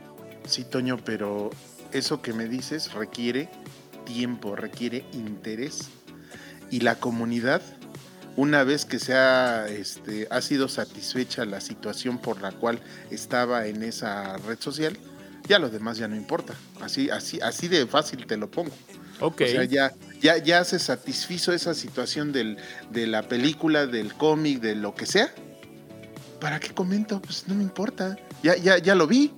[SPEAKER 2] Sí, Toño, pero eso que me dices requiere tiempo, requiere interés y la comunidad una vez que se ha, este, ha sido satisfecha la situación por la cual estaba en esa red social, ya lo demás ya no importa. Así, así, así de fácil te lo pongo.
[SPEAKER 1] Ok.
[SPEAKER 2] O sea, ya, ya, ya se satisfizo esa situación del, de la película, del cómic, de lo que sea. ¿Para qué comento? Pues no me importa. Ya, ya, ya lo vi.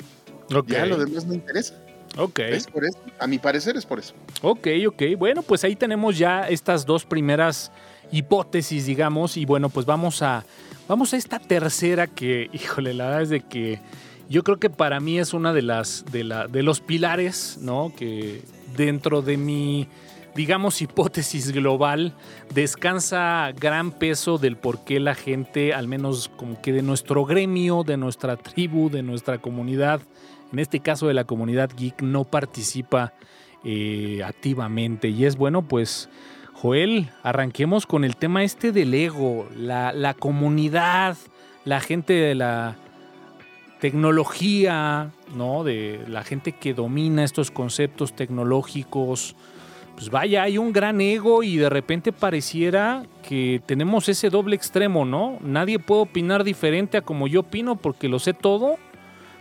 [SPEAKER 2] Ya lo demás no interesa.
[SPEAKER 1] Ok.
[SPEAKER 2] Es por eso. A mi parecer es por eso.
[SPEAKER 1] Ok, ok. Bueno, pues ahí tenemos ya estas dos primeras hipótesis, digamos, y bueno, pues vamos a, vamos a esta tercera que, híjole, la verdad es de que yo creo que para mí es una de las, de, la, de los pilares, ¿no? Que dentro de mi, digamos, hipótesis global, descansa gran peso del por qué la gente, al menos como que de nuestro gremio, de nuestra tribu, de nuestra comunidad, en este caso de la comunidad geek, no participa eh, activamente. Y es bueno, pues Joel, arranquemos con el tema este del ego, la, comunidad, la gente de la tecnología, ¿no? De la gente que domina estos conceptos tecnológicos. Pues vaya, hay un gran ego y de repente pareciera que tenemos ese doble extremo, ¿no? Nadie puede opinar diferente a como yo opino porque lo sé todo,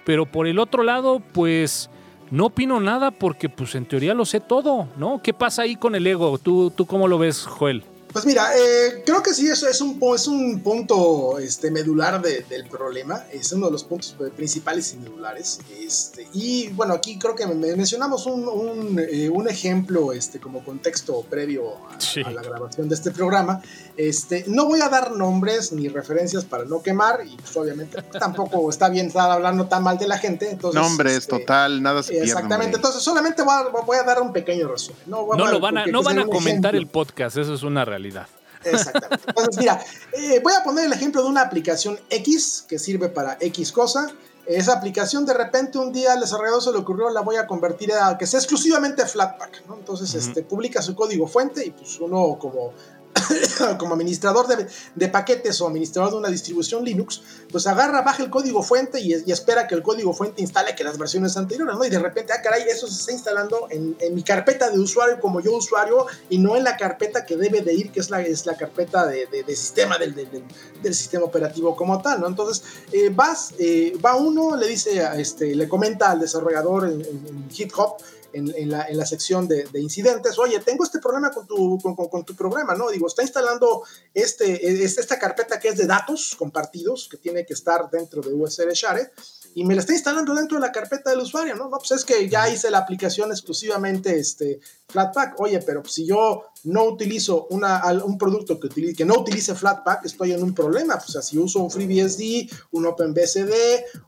[SPEAKER 1] pero por el otro lado, pues no opino nada porque pues en teoría lo sé todo, ¿no? ¿Qué pasa ahí con el ego? ¿Tú, tú cómo lo ves, Joel?
[SPEAKER 3] Pues mira, eh, creo que sí, eso es un, es un punto este, medular del problema, es uno de los puntos principales y medulares. Este, y bueno, aquí creo que mencionamos un, un, eh, un ejemplo este, como contexto previo a, la grabación de este programa. Este, no voy a dar nombres ni referencias para no quemar y pues obviamente tampoco está bien estar hablando tan mal de la gente. Entonces,
[SPEAKER 2] nombres, este, total, nada se
[SPEAKER 3] Exactamente, entonces solamente voy a, voy a, dar un pequeño resumen.
[SPEAKER 1] No, lo van a, no van a comentar el podcast, eso es una realidad.
[SPEAKER 3] Exactamente. Entonces, mira, eh, voy a poner el ejemplo de una aplicación X que sirve para X cosa. Esa aplicación de repente un día al desarrollador se le ocurrió, la voy a convertir a que sea exclusivamente Flatpak, ¿no? Entonces, este, publica su código fuente y pues uno como como administrador de, paquetes o administrador de una distribución Linux, pues agarra, baja el código fuente y, espera que el código fuente instale que las versiones anteriores, ¿no? Y de repente, ah, caray, eso se está instalando en, mi carpeta de usuario como yo usuario y no en la carpeta que debe de ir, que es la, carpeta de, sistema del, sistema operativo como tal, ¿no? Entonces, eh, vas, eh, va uno, le dice, este, le comenta al desarrollador en, en GitHub, en, la, en la, sección de, de, incidentes, oye, tengo este problema con tu, con, con, tu programa, ¿no? Digo, está instalando este, esta carpeta que es de datos compartidos, que tiene que estar dentro de USR Share, y me la está instalando dentro de la carpeta del usuario, ¿no? No, pues es que ya hice la aplicación exclusivamente este, Flatpak. Oye, pero si yo no utilizo una, un producto que, utilice, que no utilice Flatpak, estoy en un problema. Pues, o sea, si uso un FreeBSD, un OpenBSD,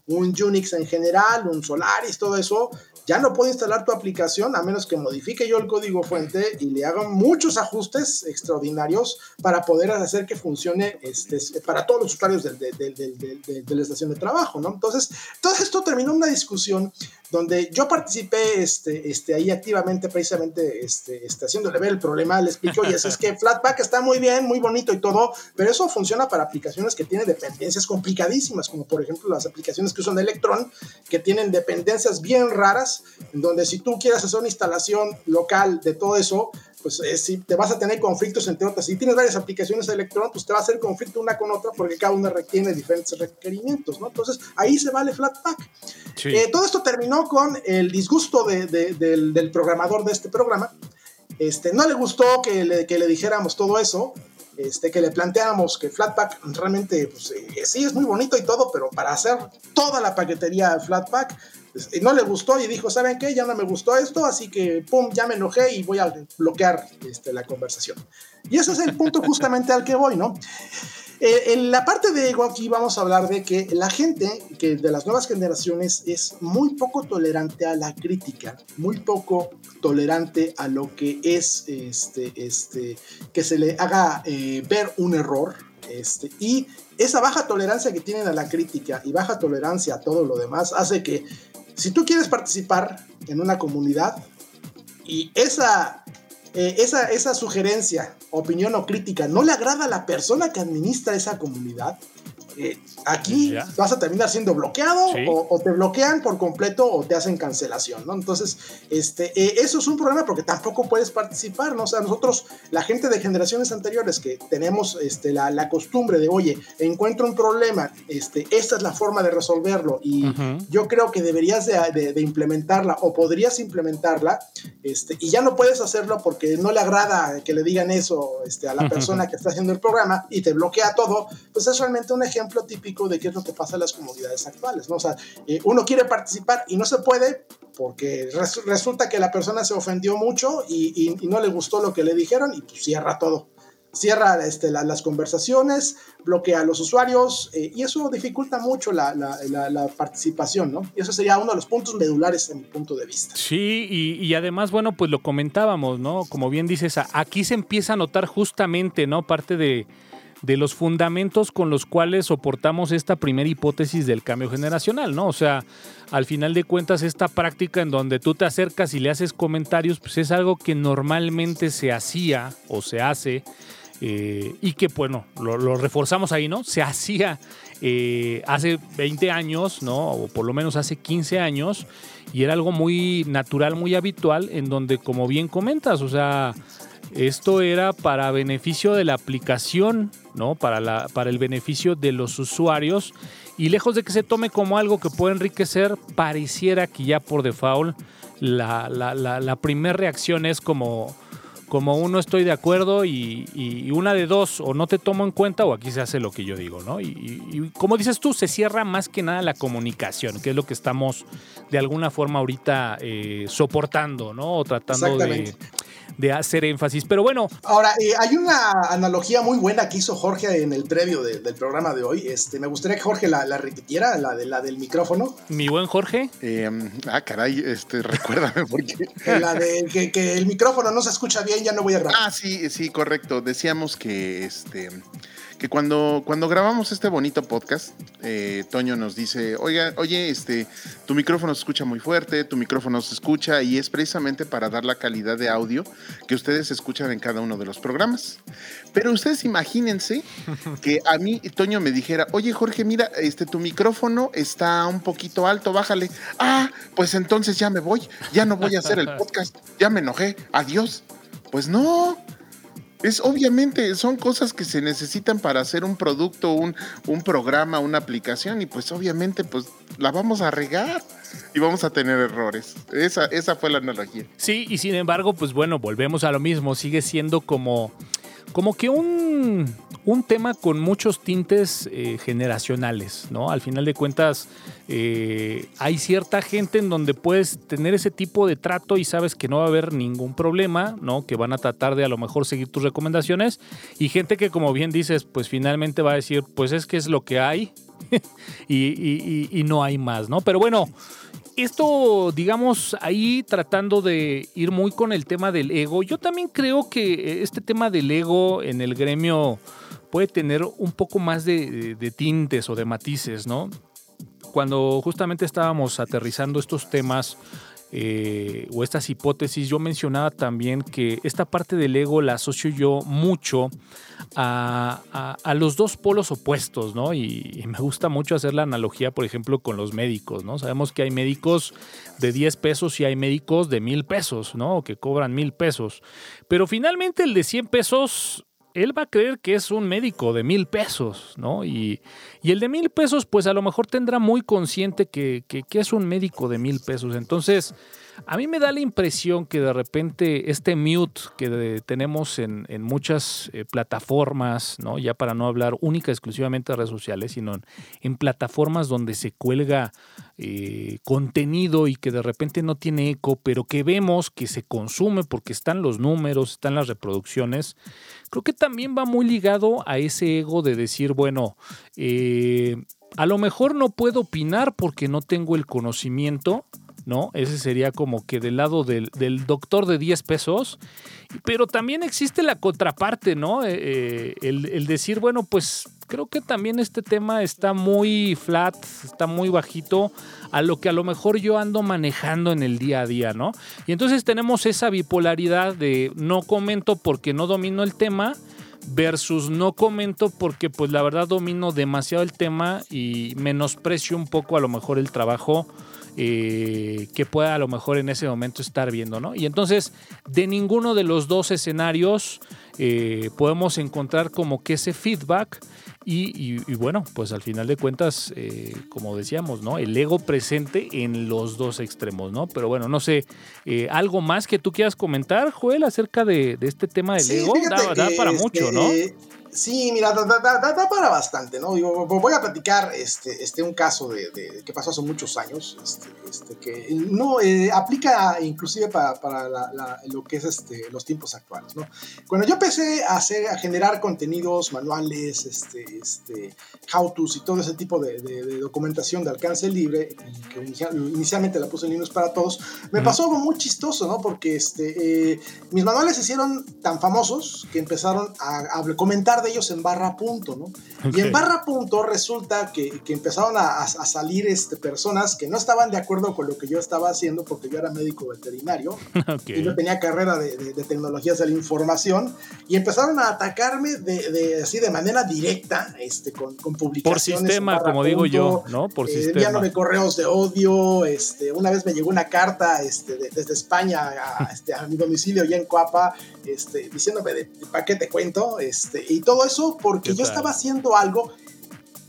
[SPEAKER 3] un Unix en general, un Solaris, todo eso, ya no puedo instalar tu aplicación a menos que modifique yo el código fuente y le haga muchos ajustes extraordinarios para poder hacer que funcione este, para todos los usuarios de, de, la estación de trabajo, ¿no? Entonces, todo esto terminó una discusión donde yo participé este, este, ahí activamente, precisamente este, este, haciéndole ver el problema, le explico, oye, es que Flatpak está muy bien, muy bonito y todo, pero eso funciona para aplicaciones que tienen dependencias complicadísimas, como por ejemplo las aplicaciones que usan Electron, que tienen dependencias bien raras, en donde si tú quieres hacer una instalación local de todo eso, pues eh, si te vas a tener conflictos entre otras. Si tienes varias aplicaciones de Electron, pues te va a hacer conflicto una con otra porque cada una tiene diferentes requerimientos, ¿no? Entonces ahí se vale Flatpak. Eh, todo esto terminó con el disgusto del, programador de este programa. Este, no le gustó que le, que le dijéramos todo eso, este, que le planteáramos que Flatpak realmente, pues, eh, sí es muy bonito y todo, pero para hacer toda la paquetería Flatpak, Y no le gustó y dijo, ¿saben qué? Ya no me gustó esto, así que, pum, ya me enojé y voy a bloquear este, la conversación. Y ese es el punto justamente al que voy, ¿no? Eh, en la parte de aquí vamos a hablar de que la gente que de las nuevas generaciones es muy poco tolerante a la crítica, muy poco tolerante a lo que es este, este, que se le haga eh, ver un error. Este, y esa baja tolerancia que tienen a la crítica y baja tolerancia a todo lo demás hace que si tú quieres participar en una comunidad y esa eh, esa, esa sugerencia, opinión o crítica no le agrada a la persona que administra esa comunidad, eh, aquí vas a terminar siendo bloqueado o, te bloquean por completo o te hacen cancelación, ¿no? Entonces, este, eh, eso es un problema porque tampoco puedes participar, ¿no? O sea, nosotros, la gente de generaciones anteriores que tenemos este, la, la costumbre de, oye, encuentro un problema, este, esta es la forma de resolverlo y yo creo que deberías de, de, implementarla o podrías implementarla este, y ya no puedes hacerlo porque no le agrada que le digan eso este, a la persona que está haciendo el programa y te bloquea todo, pues es realmente un ejemplo ejemplo de qué es lo que pasa en las comunidades actuales, ¿no? O sea, eh, uno quiere participar y no se puede porque resulta que la persona se ofendió mucho y, no le gustó lo que le dijeron y pues cierra todo. Cierra este, las conversaciones, bloquea a los usuarios eh, y eso dificulta mucho la, la, participación, ¿no? Y eso sería uno de los puntos medulares en mi punto de vista.
[SPEAKER 1] Sí, y, y, además, bueno, pues lo comentábamos, ¿no? Como bien dices, aquí se empieza a notar justamente, ¿no? Parte de, de los fundamentos con los cuales soportamos esta primera hipótesis del cambio generacional, ¿no? O sea, al final de cuentas, esta práctica en donde tú te acercas y le haces comentarios, pues es algo que normalmente se hacía o se hace. Eh, y que, bueno, lo, reforzamos ahí, ¿no? Se hacía eh, hace 20 años, ¿no? O por lo menos hace 15 años, y era algo muy natural, muy habitual, en donde, como bien comentas, o sea, esto era para beneficio de la aplicación, ¿no? Para, la, para el beneficio de los usuarios. Y lejos de que se tome como algo que puede enriquecer, pareciera que ya por default la, la, primera reacción es como, como uno estoy de acuerdo y, una de dos, o no te tomo en cuenta o aquí se hace lo que yo digo, ¿no? Y, como dices tú, se cierra más que nada la comunicación, que es lo que estamos de alguna forma ahorita eh, soportando, ¿no? O tratando de de hacer énfasis. Pero bueno.
[SPEAKER 3] Ahora, eh, hay una analogía muy buena que hizo Jorge en el previo del programa de hoy. Este, me gustaría que Jorge la, repitiera, la, de, la del micrófono.
[SPEAKER 1] Mi buen Jorge.
[SPEAKER 2] Eh, ah, caray, este, recuérdame porque.
[SPEAKER 3] la de que, que, el micrófono no se escucha bien, ya no voy a grabar.
[SPEAKER 2] Ah, sí, sí, correcto. Decíamos que este que cuando, cuando grabamos este bonito podcast, eh, Toño nos dice, oiga, oye, este, tu micrófono se escucha muy fuerte, tu micrófono se escucha y es precisamente para dar la calidad de audio que ustedes escuchan en cada uno de los programas. Pero ustedes imagínense que a mí Toño me dijera, oye Jorge, mira, este, tu micrófono está un poquito alto, bájale. Ah, pues entonces ya me voy, ya no voy a hacer el podcast, ya me enojé, adiós. Pues no, es obviamente, son cosas que se necesitan para hacer un producto, un, un programa, una aplicación, y pues obviamente pues la vamos a regar y vamos a tener errores. Esa, esa fue la analogía.
[SPEAKER 1] Sí, y sin embargo, pues bueno, volvemos a lo mismo, sigue siendo como como que un, tema con muchos tintes eh, generacionales, ¿no? Al final de cuentas, eh, hay cierta gente en donde puedes tener ese tipo de trato y sabes que no va a haber ningún problema, ¿no? Que van a tratar de a lo mejor seguir tus recomendaciones. Y gente que, como bien dices, pues finalmente va a decir, pues es que es lo que hay y, y no hay más, ¿no? Pero bueno esto, digamos, ahí tratando de ir muy con el tema del ego, yo también creo que este tema del ego en el gremio puede tener un poco más de, tintes o de matices, ¿no? Cuando justamente estábamos aterrizando estos temas eh, o estas hipótesis, yo mencionaba también que esta parte del ego la asocio yo mucho a, los dos polos opuestos, ¿no? Y, me gusta mucho hacer la analogía, por ejemplo, con los médicos, ¿no? Sabemos que hay médicos de 10 pesos y hay médicos de mil pesos, ¿no? Que cobran mil pesos. Pero finalmente el de 100 pesos él va a creer que es un médico de mil pesos, ¿no? Y, el de mil pesos, pues a lo mejor tendrá muy consciente que, es un médico de mil pesos. Entonces, A mí me da la impresión que de repente este mute que tenemos en, muchas eh, plataformas, ¿no? ya para no hablar única exclusivamente de redes sociales, sino en, plataformas donde se cuelga eh, contenido y que de repente no tiene eco, pero que vemos que se consume porque están los números, están las reproducciones, creo que también va muy ligado a ese ego de decir, bueno, eh, a lo mejor no puedo opinar porque no tengo el conocimiento, ¿no? Ese sería como que del lado del, doctor de 10 pesos. Pero también existe la contraparte, ¿no? Eh, eh, el, decir, bueno, pues creo que también este tema está muy flat, está muy bajito a lo que a lo mejor yo ando manejando en el día a día, ¿no? Y entonces tenemos esa bipolaridad de no comento porque no domino el tema versus no comento porque pues la verdad domino demasiado el tema y menosprecio un poco a lo mejor el trabajo eh, que pueda a lo mejor en ese momento estar viendo, ¿no? Y entonces, de ninguno de los dos escenarios eh, podemos encontrar como que ese feedback y, bueno, pues al final de cuentas, eh, como decíamos, ¿no? El ego presente en los dos extremos, ¿no? Pero bueno, no sé, algo más que tú quieras comentar, Joel, acerca de, este tema del ego, da, para mucho, ¿no?
[SPEAKER 3] Sí, mira, da, para bastante, ¿no? voy a platicar este, este, un caso de, que pasó hace muchos años, este, este que no eh, aplica inclusive para, lo que es este, los tiempos actuales, ¿no? Cuando yo empecé a, hacer, a generar contenidos, manuales, este, este, how-tos y todo ese tipo de, documentación de alcance libre, que inicialmente la puse en Linux para todos, me pasó algo muy chistoso, ¿no? Porque este, eh, mis manuales se hicieron tan famosos que empezaron a, a comentar ellos en barra punto, ¿no? Y en barra punto resulta que, que empezaron a, a, salir este, personas que no estaban de acuerdo con lo que yo estaba haciendo porque yo era médico veterinario y yo tenía carrera de, de, tecnologías de la información y empezaron a atacarme de, de así de manera directa este, con, con publicaciones.
[SPEAKER 1] Por sistema, como digo yo, ¿no? Por eh, sistema.
[SPEAKER 3] de correos de odio, este, una vez me llegó una carta este, desde España a, este, a mi domicilio ya en Coapa este, diciéndome de, para qué te cuento, este, y todo eso porque yo estaba haciendo algo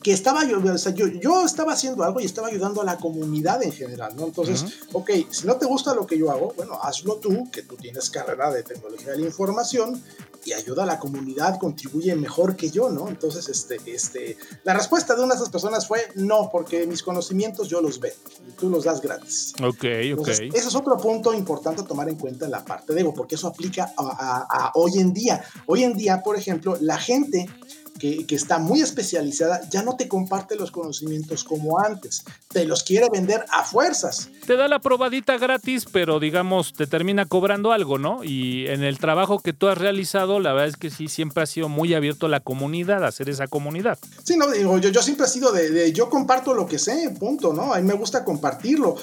[SPEAKER 3] que estaba yo, o sea, yo, yo, estaba haciendo algo y estaba ayudando a la comunidad en general, ¿no? Entonces, ok, si no te gusta lo que yo hago, bueno, hazlo tú, que tú tienes carrera de tecnología de la información y ayuda a la comunidad, contribuye mejor que yo, ¿no? Entonces, este, este, la respuesta de una de esas personas fue no, porque mis conocimientos yo los veo y tú los das gratis.
[SPEAKER 1] Ok, ok.
[SPEAKER 3] Ese es otro punto importante a tomar en cuenta en la parte de ego, porque eso aplica a hoy en día. Hoy en día, por ejemplo, la gente que, está muy especializada, ya no te comparte los conocimientos como antes, te los quiere vender a fuerzas.
[SPEAKER 1] Te da la probadita gratis, pero digamos, te termina cobrando algo, ¿no? Y en el trabajo que tú has realizado, la verdad es que sí, siempre ha sido muy abierto a la comunidad, a hacer esa comunidad.
[SPEAKER 3] Sí, no, digo, yo, yo siempre he sido de, yo comparto lo que sé, punto, ¿no? A mí me gusta compartirlo.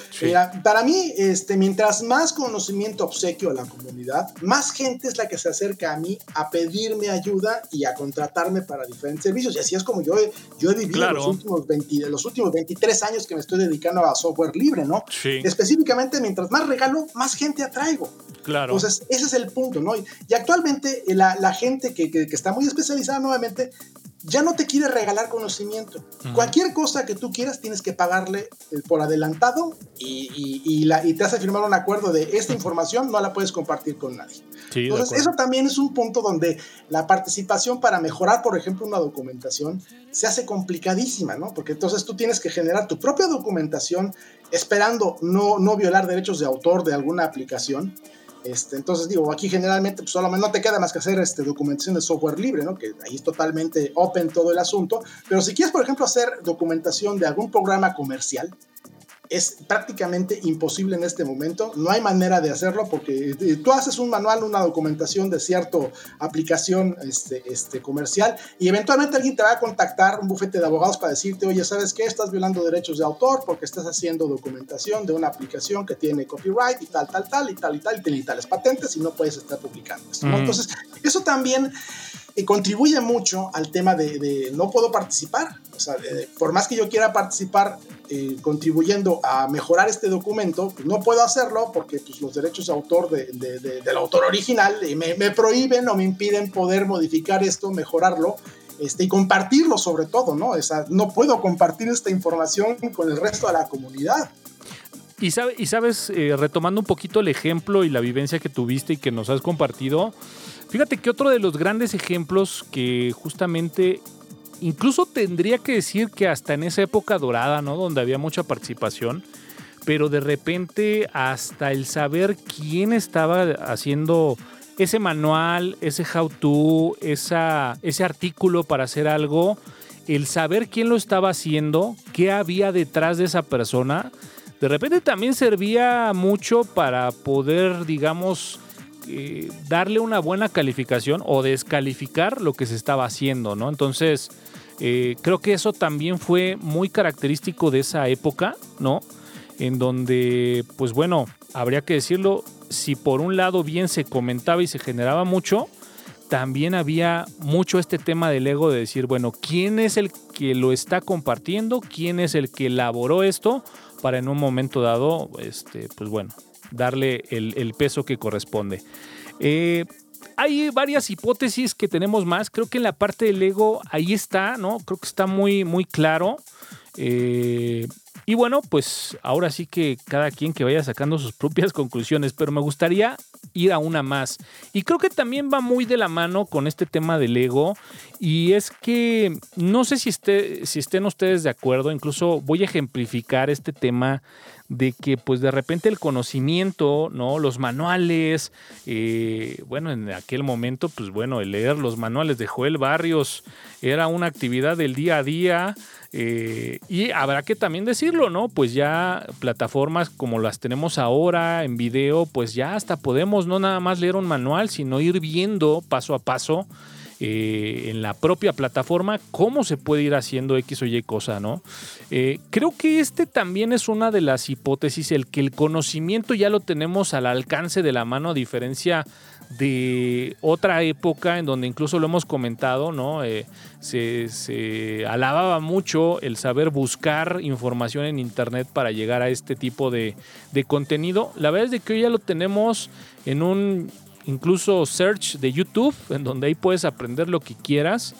[SPEAKER 3] para mí, este, mientras más conocimiento obsequio a la comunidad, más gente es la que se acerca a mí a pedirme ayuda y a contratarme para diferentes servicios. Y así es como yo he, yo he vivido los, últimos 20, los últimos 23 años que me estoy dedicando a software libre, ¿no? Específicamente, mientras más regalo, más gente atraigo.
[SPEAKER 1] Claro.
[SPEAKER 3] Entonces, ese es el punto, ¿no? Y, actualmente la, la gente que, que, que, está muy especializada nuevamente ya no te quiere regalar conocimiento. Cualquier cosa que tú quieras tienes que pagarle eh, por adelantado y, y, la, y, te hace firmar un acuerdo de esta información no la puedes compartir con nadie. entonces, eso también es un punto donde la participación para mejorar, por ejemplo, una documentación se hace complicadísima, ¿no? Porque entonces tú tienes que generar tu propia documentación esperando no, no violar derechos de autor de alguna aplicación este, entonces digo, aquí generalmente pues solamente no te queda más que hacer este, documentación de software libre, ¿no? que ahí es totalmente open todo el asunto, pero si quieres, por ejemplo, hacer documentación de algún programa comercial, es prácticamente imposible en este momento. No hay manera de hacerlo porque eh, tú haces un manual, una documentación de cierta aplicación este, este, comercial y eventualmente alguien te va a contactar, un bufete de abogados, para decirte, oye, ¿sabes qué? Estás violando derechos de autor porque estás haciendo documentación de una aplicación que tiene copyright y tal, tal, tal, y tal, y tal, y tal, y tales patentes y no puedes estar publicando esto. Entonces, eso también y contribuye mucho al tema de, no puedo participar. O sea, por más que yo quiera participar eh, contribuyendo a mejorar este documento, pues no puedo hacerlo porque pues, los derechos de autor de, del autor original me, me, prohíben o me impiden poder modificar esto, mejorarlo este, y compartirlo sobre todo, ¿no? O no puedo compartir esta información con el resto de la comunidad.
[SPEAKER 1] Y, y sabes, eh, retomando un poquito el ejemplo y la vivencia que tuviste y que nos has compartido, fíjate que otro de los grandes ejemplos que justamente incluso tendría que decir que hasta en esa época dorada, ¿no? Donde había mucha participación, pero de repente hasta el saber quién estaba haciendo ese manual, ese how-to, ese artículo para hacer algo, el saber quién lo estaba haciendo, qué había detrás de esa persona, de repente también servía mucho para poder, digamos, eh, darle una buena calificación o descalificar lo que se estaba haciendo, ¿no? Entonces, eh, creo que eso también fue muy característico de esa época, ¿no? En donde, pues bueno, habría que decirlo, si por un lado bien se comentaba y se generaba mucho, también había mucho este tema del ego de decir, bueno, ¿quién es el que lo está compartiendo? ¿Quién es el que elaboró esto? Para en un momento dado, este, pues bueno, darle el, peso que corresponde. Eh, hay varias hipótesis que tenemos más. Creo que en la parte del ego ahí está, ¿no? Creo que está muy, muy claro. Eh, y bueno, pues ahora sí que cada quien que vaya sacando sus propias conclusiones, pero me gustaría ir a una más. Y creo que también va muy de la mano con este tema del ego. Y es que no sé si, si estén ustedes de acuerdo, incluso voy a ejemplificar este tema de que pues de repente el conocimiento, ¿no? Los manuales, eh, bueno, en aquel momento, pues bueno, el leer los manuales de Joel Barrios era una actividad del día a día. Eh, y habrá que también decirlo, ¿no? Pues ya plataformas como las tenemos ahora en video, pues ya hasta podemos no nada más leer un manual, sino ir viendo paso a paso eh, en la propia plataforma cómo se puede ir haciendo X o Y cosa, ¿no? Eh, creo que este también es una de las hipótesis, el que el conocimiento ya lo tenemos al alcance de la mano, a diferencia de otra época en donde incluso lo hemos comentado, ¿no? Eh, se, alababa mucho el saber buscar información en internet para llegar a este tipo de, de contenido. La verdad es de que hoy ya lo tenemos en un incluso search de YouTube, en donde ahí puedes aprender lo que quieras.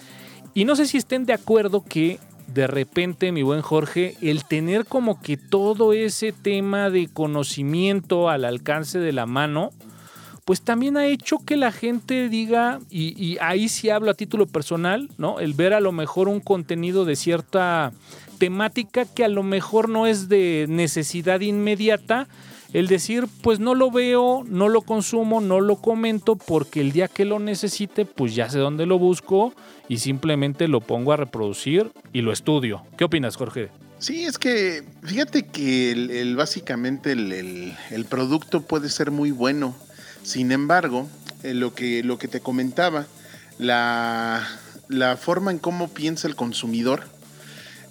[SPEAKER 1] Y no sé si estén de acuerdo que de repente, mi buen Jorge, el tener como que todo ese tema de conocimiento al alcance de la mano, pues también ha hecho que la gente diga, y, ahí sí hablo a título personal, ¿no? El ver a lo mejor un contenido de cierta temática que a lo mejor no es de necesidad inmediata, el decir, pues no lo veo, no lo consumo, no lo comento, porque el día que lo necesite, pues ya sé dónde lo busco y simplemente lo pongo a reproducir y lo estudio. ¿Qué opinas, Jorge?
[SPEAKER 2] Sí, es que fíjate que básicamente el, producto puede ser muy bueno. Sin embargo, eh, lo, que, te comentaba, la forma en cómo piensa el consumidor,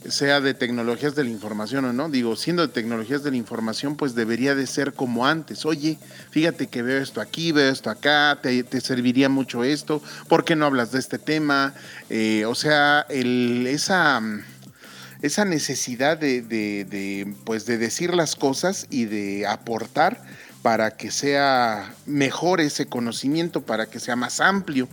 [SPEAKER 2] sea de tecnologías de la información o no, digo, siendo de tecnologías de la información, pues debería de ser como antes. Oye, fíjate que veo esto aquí, veo esto acá, te, serviría mucho esto, ¿por qué no hablas de este tema? Eh, o sea, el, esa, esa necesidad de, de, pues de decir las cosas y de aportar para que sea mejor ese conocimiento, para que sea más amplio.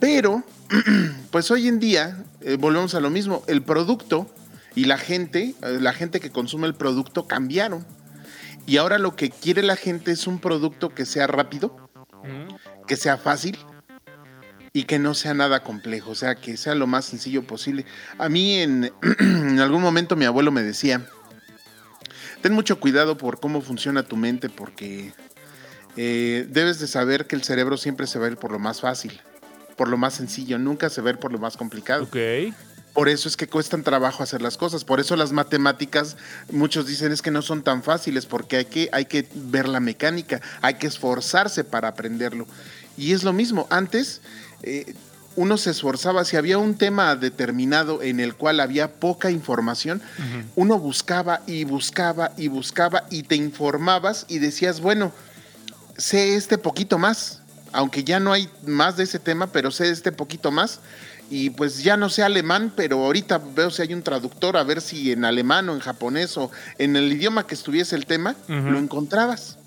[SPEAKER 2] Pero, pues hoy en día, eh, volvemos a lo mismo, el producto y la gente, eh, la gente que consume el producto cambiaron. Y ahora lo que quiere la gente es un producto que sea rápido, que sea fácil y que no sea nada complejo, o sea, que sea lo más sencillo posible. A mí en, en algún momento mi abuelo me decía, ten mucho cuidado por cómo funciona tu mente porque eh, debes de saber que el cerebro siempre se va a ir por lo más fácil por lo más sencillo, nunca se ver por lo más complicado.
[SPEAKER 1] Ok.
[SPEAKER 2] Por eso es que cuestan trabajo hacer las cosas. Por eso las matemáticas, muchos dicen es que no son tan fáciles, porque hay que, hay que ver la mecánica, hay que esforzarse para aprenderlo. Y es lo mismo, antes eh, uno se esforzaba, si había un tema determinado en el cual había poca información, uno buscaba y buscaba y buscaba y te informabas y decías, bueno, sé este poquito más, aunque ya no hay más de ese tema, pero sé este poquito más. Y pues ya no sé alemán, pero ahorita veo si hay un traductor, a ver si en alemán o en japonés o en el idioma que estuviese el tema, lo encontrabas.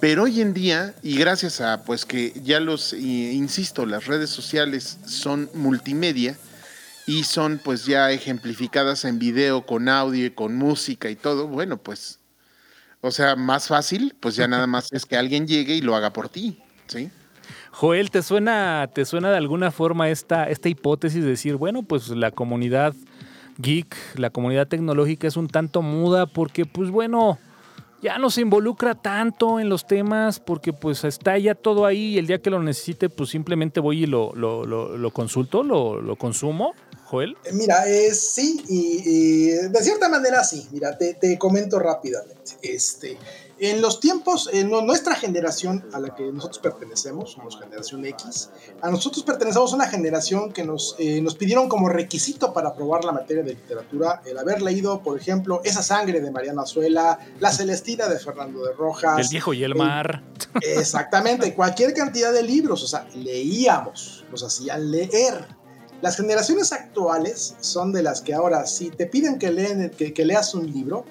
[SPEAKER 2] Pero hoy en día, y gracias a pues que ya los, insisto, las redes sociales son multimedia y son pues ya ejemplificadas en video, con audio y con música y todo, bueno, pues O sea, más fácil, pues ya nada más es que alguien llegue y lo haga por ti, ¿sí?
[SPEAKER 1] Joel, ¿te suena, ¿te suena de alguna forma esta, esta hipótesis de decir, bueno, pues la comunidad geek, la comunidad tecnológica es un tanto muda porque, pues bueno, ya no se involucra tanto en los temas porque pues está ya todo ahí y el día que lo necesite pues simplemente voy y lo, lo, lo, consulto, lo, consumo. Joel.
[SPEAKER 3] Eh, mira, eh, sí, y, de cierta manera sí. Mira, te, te comento rápidamente. Este, en los tiempos, en nuestra generación a la que nosotros pertenecemos, somos generación X, a nosotros pertenecemos a una generación que nos, eh, nos pidieron como requisito para aprobar la materia de literatura el haber leído, por ejemplo, Esa sangre de Mariana Azuela, La Celestina de Fernando de Rojas.
[SPEAKER 1] El viejo y el mar.
[SPEAKER 3] exactamente, cualquier cantidad de libros, o sea, leíamos, nos hacían leer. Las generaciones actuales son de las que ahora, si te piden que, leen, que leas un libro,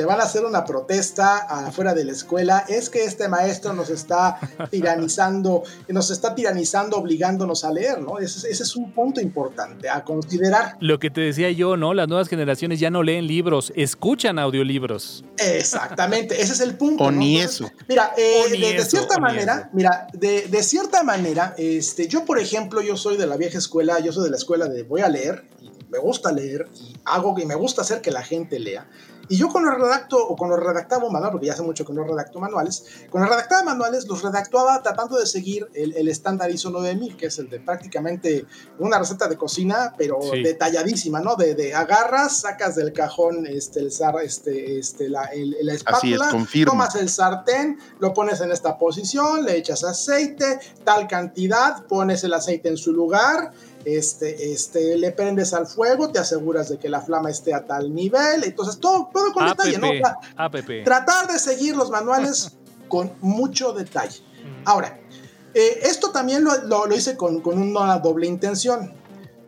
[SPEAKER 3] te van a hacer una protesta afuera de la escuela, es que este maestro nos está tiranizando, nos está tiranizando, obligándonos a leer, ¿no? Ese, es un punto importante a considerar.
[SPEAKER 1] Lo que te decía yo, ¿no? Las nuevas generaciones ya no leen libros, escuchan audiolibros.
[SPEAKER 3] Exactamente, ese es el punto.
[SPEAKER 2] O ni eso.
[SPEAKER 3] Mira, eh, de, cierta manera, mira, de, de, cierta manera, este, yo por ejemplo, yo soy de la vieja escuela, yo soy de la escuela de voy a leer, y me gusta leer, y hago que me gusta hacer que la gente lea. Y yo con los redacto, o con los redactaba manual, porque ya hace mucho que no redacto manuales, con los redactaba manuales los redactaba tratando de seguir el, estándar ISO 9000, que es el de prácticamente una receta de cocina, pero detalladísima, ¿no? De, agarras, sacas del cajón este, el, este, este, la, la espátula, tomas el sartén, lo pones en esta posición, le echas aceite, tal cantidad, pones el aceite en su lugar, este, este, le prendes al fuego, te aseguras de que la flama esté a tal nivel, entonces todo, todo con detalle, ¿no? Tratar de seguir los manuales con mucho detalle. Ahora, eh, esto también lo, lo, hice con, con, una doble intención.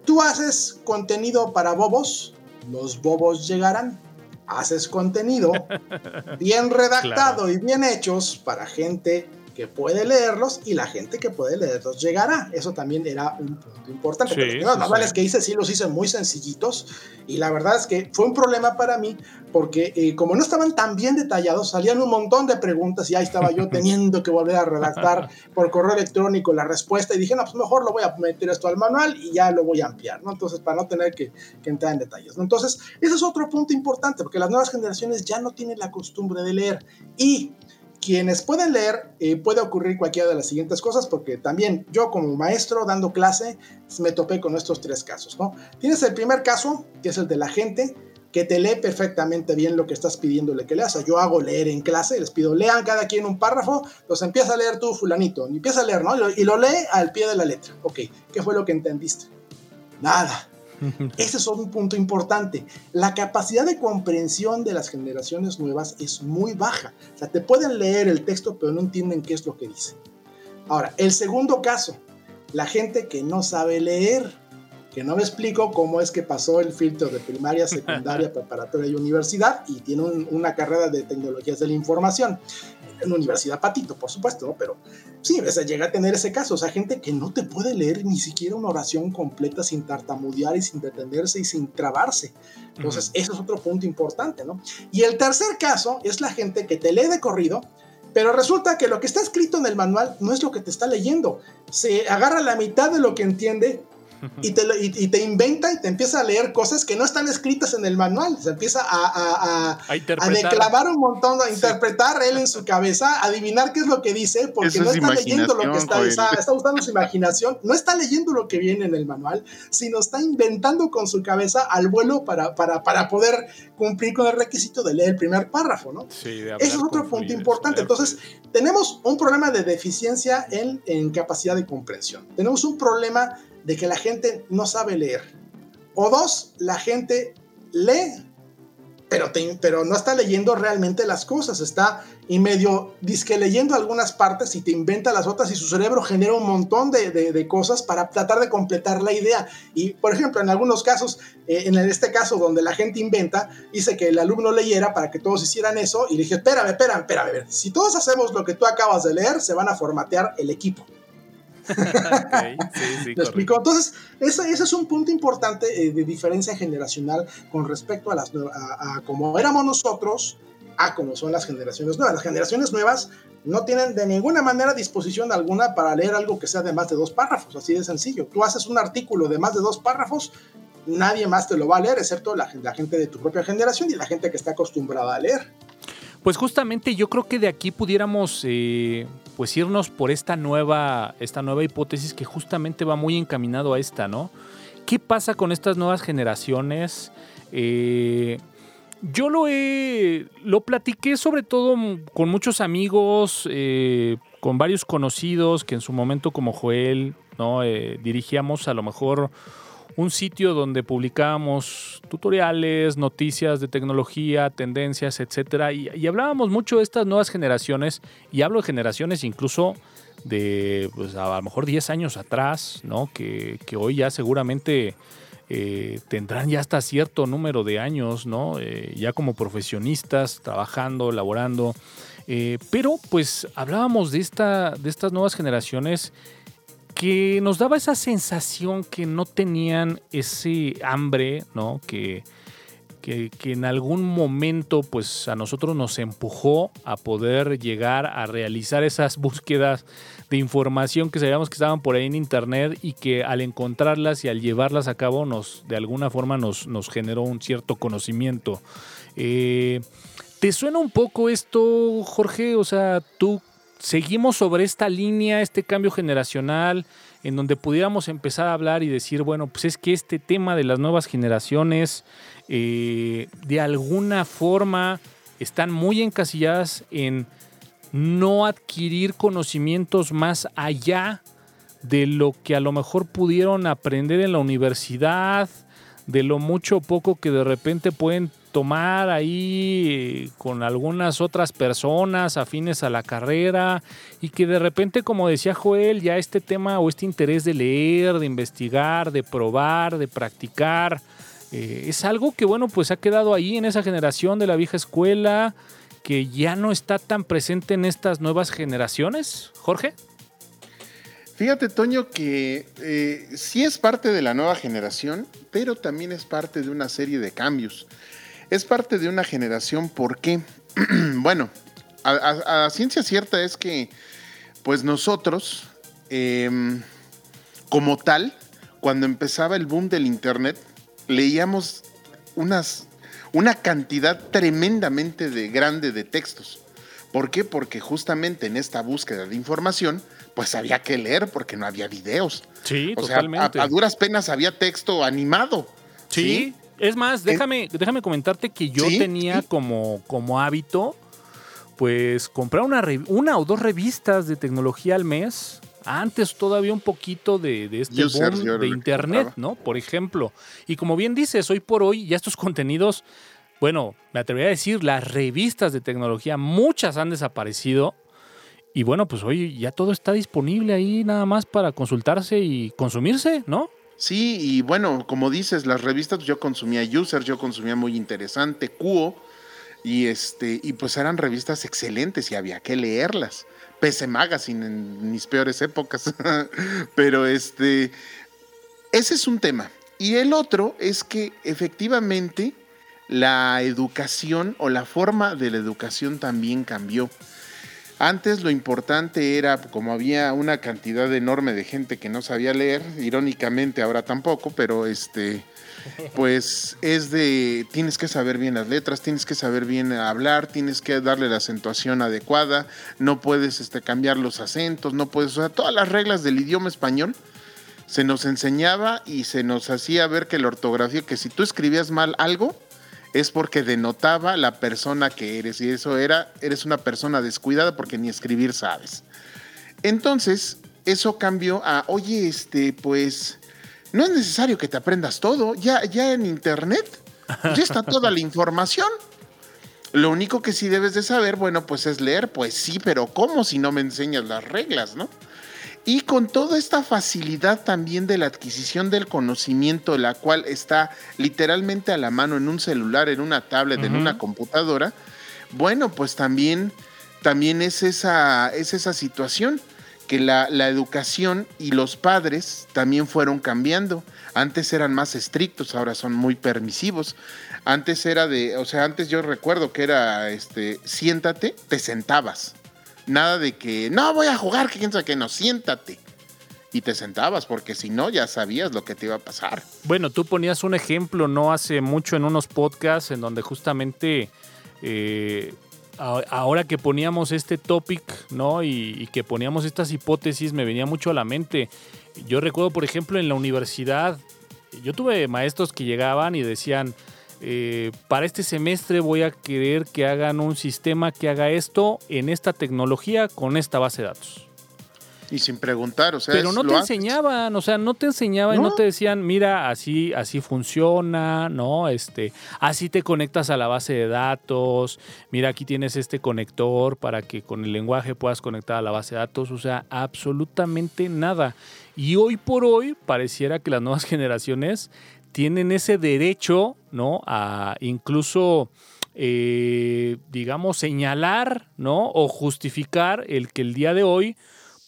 [SPEAKER 3] Tú haces contenido para bobos, los bobos llegarán. Haces contenido bien redactado y bien hechos para gente que puede leerlos y la gente que puede leerlos llegará. Eso también era un punto importante. los manuales que hice sí los hice muy sencillitos y la verdad es que fue un problema para mí porque eh, como no estaban tan bien detallados, salían un montón de preguntas y ahí estaba yo teniendo que volver a redactar por correo electrónico la respuesta y dije, no, pues mejor lo voy a meter esto al manual y ya lo voy a ampliar, ¿no? Entonces, para no tener que, que entrar en detalles, ¿no? Entonces, ese es otro punto importante porque las nuevas generaciones ya no tienen la costumbre de leer y quienes pueden leer, eh, puede ocurrir cualquiera de las siguientes cosas, porque también yo como maestro dando clase me topé con estos tres casos, ¿no? Tienes el primer caso, que es el de la gente que te lee perfectamente bien lo que estás pidiéndole que leas. O sea, yo hago leer en clase, les pido, lean cada quien un párrafo, los empieza a leer tú, fulanito, y empieza a leer, ¿no? Y lo lee al pie de la letra. Ok, ¿qué fue lo que entendiste? Nada. Ese es un punto importante. La capacidad de comprensión de las generaciones nuevas es muy baja. O sea, te pueden leer el texto, pero no entienden qué es lo que dice. Ahora, el segundo caso, la gente que no sabe leer, que no me explico cómo es que pasó el filtro de primaria, secundaria, preparatoria y universidad y tiene una carrera de tecnologías de la información en la Universidad Patito, por supuesto, ¿no? Pero sí, a llega a tener ese caso, o sea, gente que no te puede leer ni siquiera una oración completa sin tartamudear y sin detenerse y sin trabarse. Entonces, eso es otro punto importante, ¿no? Y el tercer caso es la gente que te lee de corrido, pero resulta que lo que está escrito en el manual no es lo que te está leyendo. Se agarra la mitad de lo que entiende y te, y, te, inventa y te empieza a leer cosas que no están escritas en el manual. Se empieza a, a, a, declamar un montón, a interpretar él en su cabeza, adivinar qué es lo que dice, porque no está leyendo lo que está, está, está, usando su imaginación, no está leyendo lo que viene en el manual, sino está inventando con su cabeza al vuelo para, para, para poder cumplir con el requisito de leer el primer párrafo, ¿no? Sí, Ese es otro punto importante. Entonces, tenemos un problema de deficiencia en, en capacidad de comprensión. Tenemos un problema de que la gente no sabe leer. O dos, la gente lee, pero, pero no está leyendo realmente las cosas, está y medio disque leyendo algunas partes y te inventa las otras y su cerebro genera un montón de, cosas para tratar de completar la idea. Y, por ejemplo, en algunos casos, eh, en este caso donde la gente inventa, hice que el alumno leyera para que todos hicieran eso y le dije, espérame, espérame, espérame, si todos hacemos lo que tú acabas de leer, se van a formatear el equipo. explico? Entonces, ese, es un punto importante eh, de diferencia generacional con respecto a, las, a, como éramos nosotros a como son las generaciones nuevas. Las generaciones nuevas no tienen de ninguna manera disposición alguna para leer algo que sea de más de dos párrafos, así de sencillo. Tú haces un artículo de más de dos párrafos, nadie más te lo va a leer, excepto la, gente de tu propia generación y la gente que está acostumbrada a leer.
[SPEAKER 1] Pues justamente yo creo que de aquí pudiéramos eh, pues irnos por esta nueva, esta nueva hipótesis que justamente va muy encaminado a esta, ¿no? ¿Qué pasa con estas nuevas generaciones? Eh, yo lo he, lo platiqué sobre todo con muchos amigos, eh, con varios conocidos que en su momento como Joel, ¿no? Eh, dirigíamos a lo mejor un sitio donde publicábamos tutoriales, noticias de tecnología, tendencias, etcétera, y, hablábamos mucho de estas nuevas generaciones, y hablo de generaciones incluso de pues, a lo mejor 10 años atrás, ¿no? Que, hoy ya seguramente eh, tendrán ya hasta cierto número de años, ¿no? Eh, ya como profesionistas, trabajando, laborando. Eh, pero pues hablábamos de, esta, de estas nuevas generaciones que nos daba esa sensación que no tenían ese hambre, ¿no? Que, que, en algún momento pues a nosotros nos empujó a poder llegar a realizar esas búsquedas de información que sabíamos que estaban por ahí en internet y que al encontrarlas y al llevarlas a cabo nos de alguna forma nos, nos generó un cierto conocimiento. Eh, ¿Te suena un poco esto, Jorge? O sea, tú seguimos sobre esta línea, este cambio generacional, en donde pudiéramos empezar a hablar y decir, bueno, pues es que este tema de las nuevas generaciones, eh, de alguna forma, están muy encasilladas en no adquirir conocimientos más allá de lo que a lo mejor pudieron aprender en la universidad, de lo mucho o poco que de repente pueden tomar ahí con algunas otras personas afines a la carrera y que de repente, como decía Joel, ya este tema o este interés de leer, de investigar, de probar, de practicar, eh, es algo que bueno, pues ha quedado ahí en esa generación de la vieja escuela, que ya no está tan presente en estas nuevas generaciones, Jorge?
[SPEAKER 2] Fíjate, Toño, que eh, sí es parte de la nueva generación, pero también es parte de una serie de cambios. Es parte de una generación, ¿por qué? bueno, a, ciencia cierta es que, pues nosotros, em, como tal, cuando empezaba el boom del Internet, leíamos unas una cantidad tremendamente de, grande de textos. ¿Por qué? Porque justamente en esta búsqueda de información, pues había que leer porque no había videos.
[SPEAKER 1] Sí,
[SPEAKER 2] o totalmente. Sea, a, duras penas había texto animado.
[SPEAKER 1] Sí. Es más, déjame, déjame comentarte que yo tenía como, como hábito, pues, comprar una, una o dos revistas de tecnología al mes antes todavía un poquito de, este boom de internet, ¿no? Por ejemplo. Y como bien dices, hoy por hoy ya estos contenidos, bueno, me atrevería a decir, las revistas de tecnología, muchas han desaparecido. Y bueno, pues hoy ya todo está disponible ahí nada más para consultarse y consumirse, ¿no?
[SPEAKER 2] Sí, y bueno, como dices, las revistas yo consumía User, yo consumía muy interesante, Cuo, y este, y pues eran revistas excelentes y había que leerlas. PC Magazine en mis peores épocas. Pero este, ese es un tema. Y el otro es que efectivamente la educación o la forma de la educación también cambió. Antes lo importante era, como había una cantidad enorme de gente que no sabía leer, irónicamente ahora tampoco, pero este, pues es de, tienes que saber bien las letras, tienes que saber bien hablar, tienes que darle la acentuación adecuada, no puedes este, cambiar los acentos, no puedes, o sea, todas las reglas del idioma español se nos enseñaba y se nos hacía ver que la ortografía, que si tú escribías mal algo, es porque denotaba la persona que eres y eso era, eres una persona descuidada porque ni escribir sabes. Entonces, eso cambió a, oye, este, pues no es necesario que te aprendas todo. Ya, ya en internet ya está toda la información. Lo único que sí debes de saber, bueno, pues es leer, pues sí, pero ¿cómo si no me enseñas las reglas, no? Y con toda esta facilidad también de la adquisición del conocimiento, la cual está literalmente a la mano en un celular, en una tablet, en una computadora, bueno, pues también, también es, esa, es esa situación que la, la, educación y los padres también fueron cambiando. Antes eran más estrictos, ahora son muy permisivos. Antes era de, o sea, antes yo recuerdo que era, este, siéntate, te sentabas. Nada de que, no voy a jugar, que quién sabe que no, siéntate. Y te sentabas, porque si no, ya sabías lo que te iba a pasar.
[SPEAKER 1] Bueno, tú ponías un ejemplo no hace mucho en unos podcasts en donde justamente eh, ahora que poníamos este topic, ¿no? Y, y, que poníamos estas hipótesis, me venía mucho a la mente. Yo recuerdo, por ejemplo, en la universidad, yo tuve maestros que llegaban y decían, eh, para este semestre voy a querer que hagan un sistema que haga esto en esta tecnología con esta base de datos.
[SPEAKER 2] Y sin preguntar, o sea.
[SPEAKER 1] Pero no te enseñaban, o sea, no te enseñaban y no te decían, mira, así, así funciona, ¿no? Este, así te conectas a la base de datos, mira, aquí tienes este conector para que con el lenguaje puedas conectar a la base de datos, o sea, absolutamente nada. Y hoy por hoy pareciera que las nuevas generaciones tienen ese derecho, ¿no? A incluso, eh, digamos, señalar, ¿no? O justificar el que el día de hoy,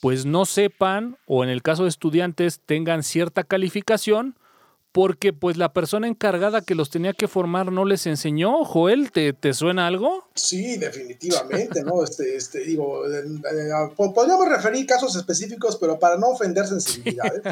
[SPEAKER 1] pues no sepan, o en el caso de estudiantes, tengan cierta calificación porque pues la persona encargada que los tenía que formar no les enseñó. Joel, ¿te, te suena algo?
[SPEAKER 3] Sí, definitivamente, ¿no? Este, este, digo, eh, eh, podríamos referir casos específicos, pero para no ofender sensibilidades.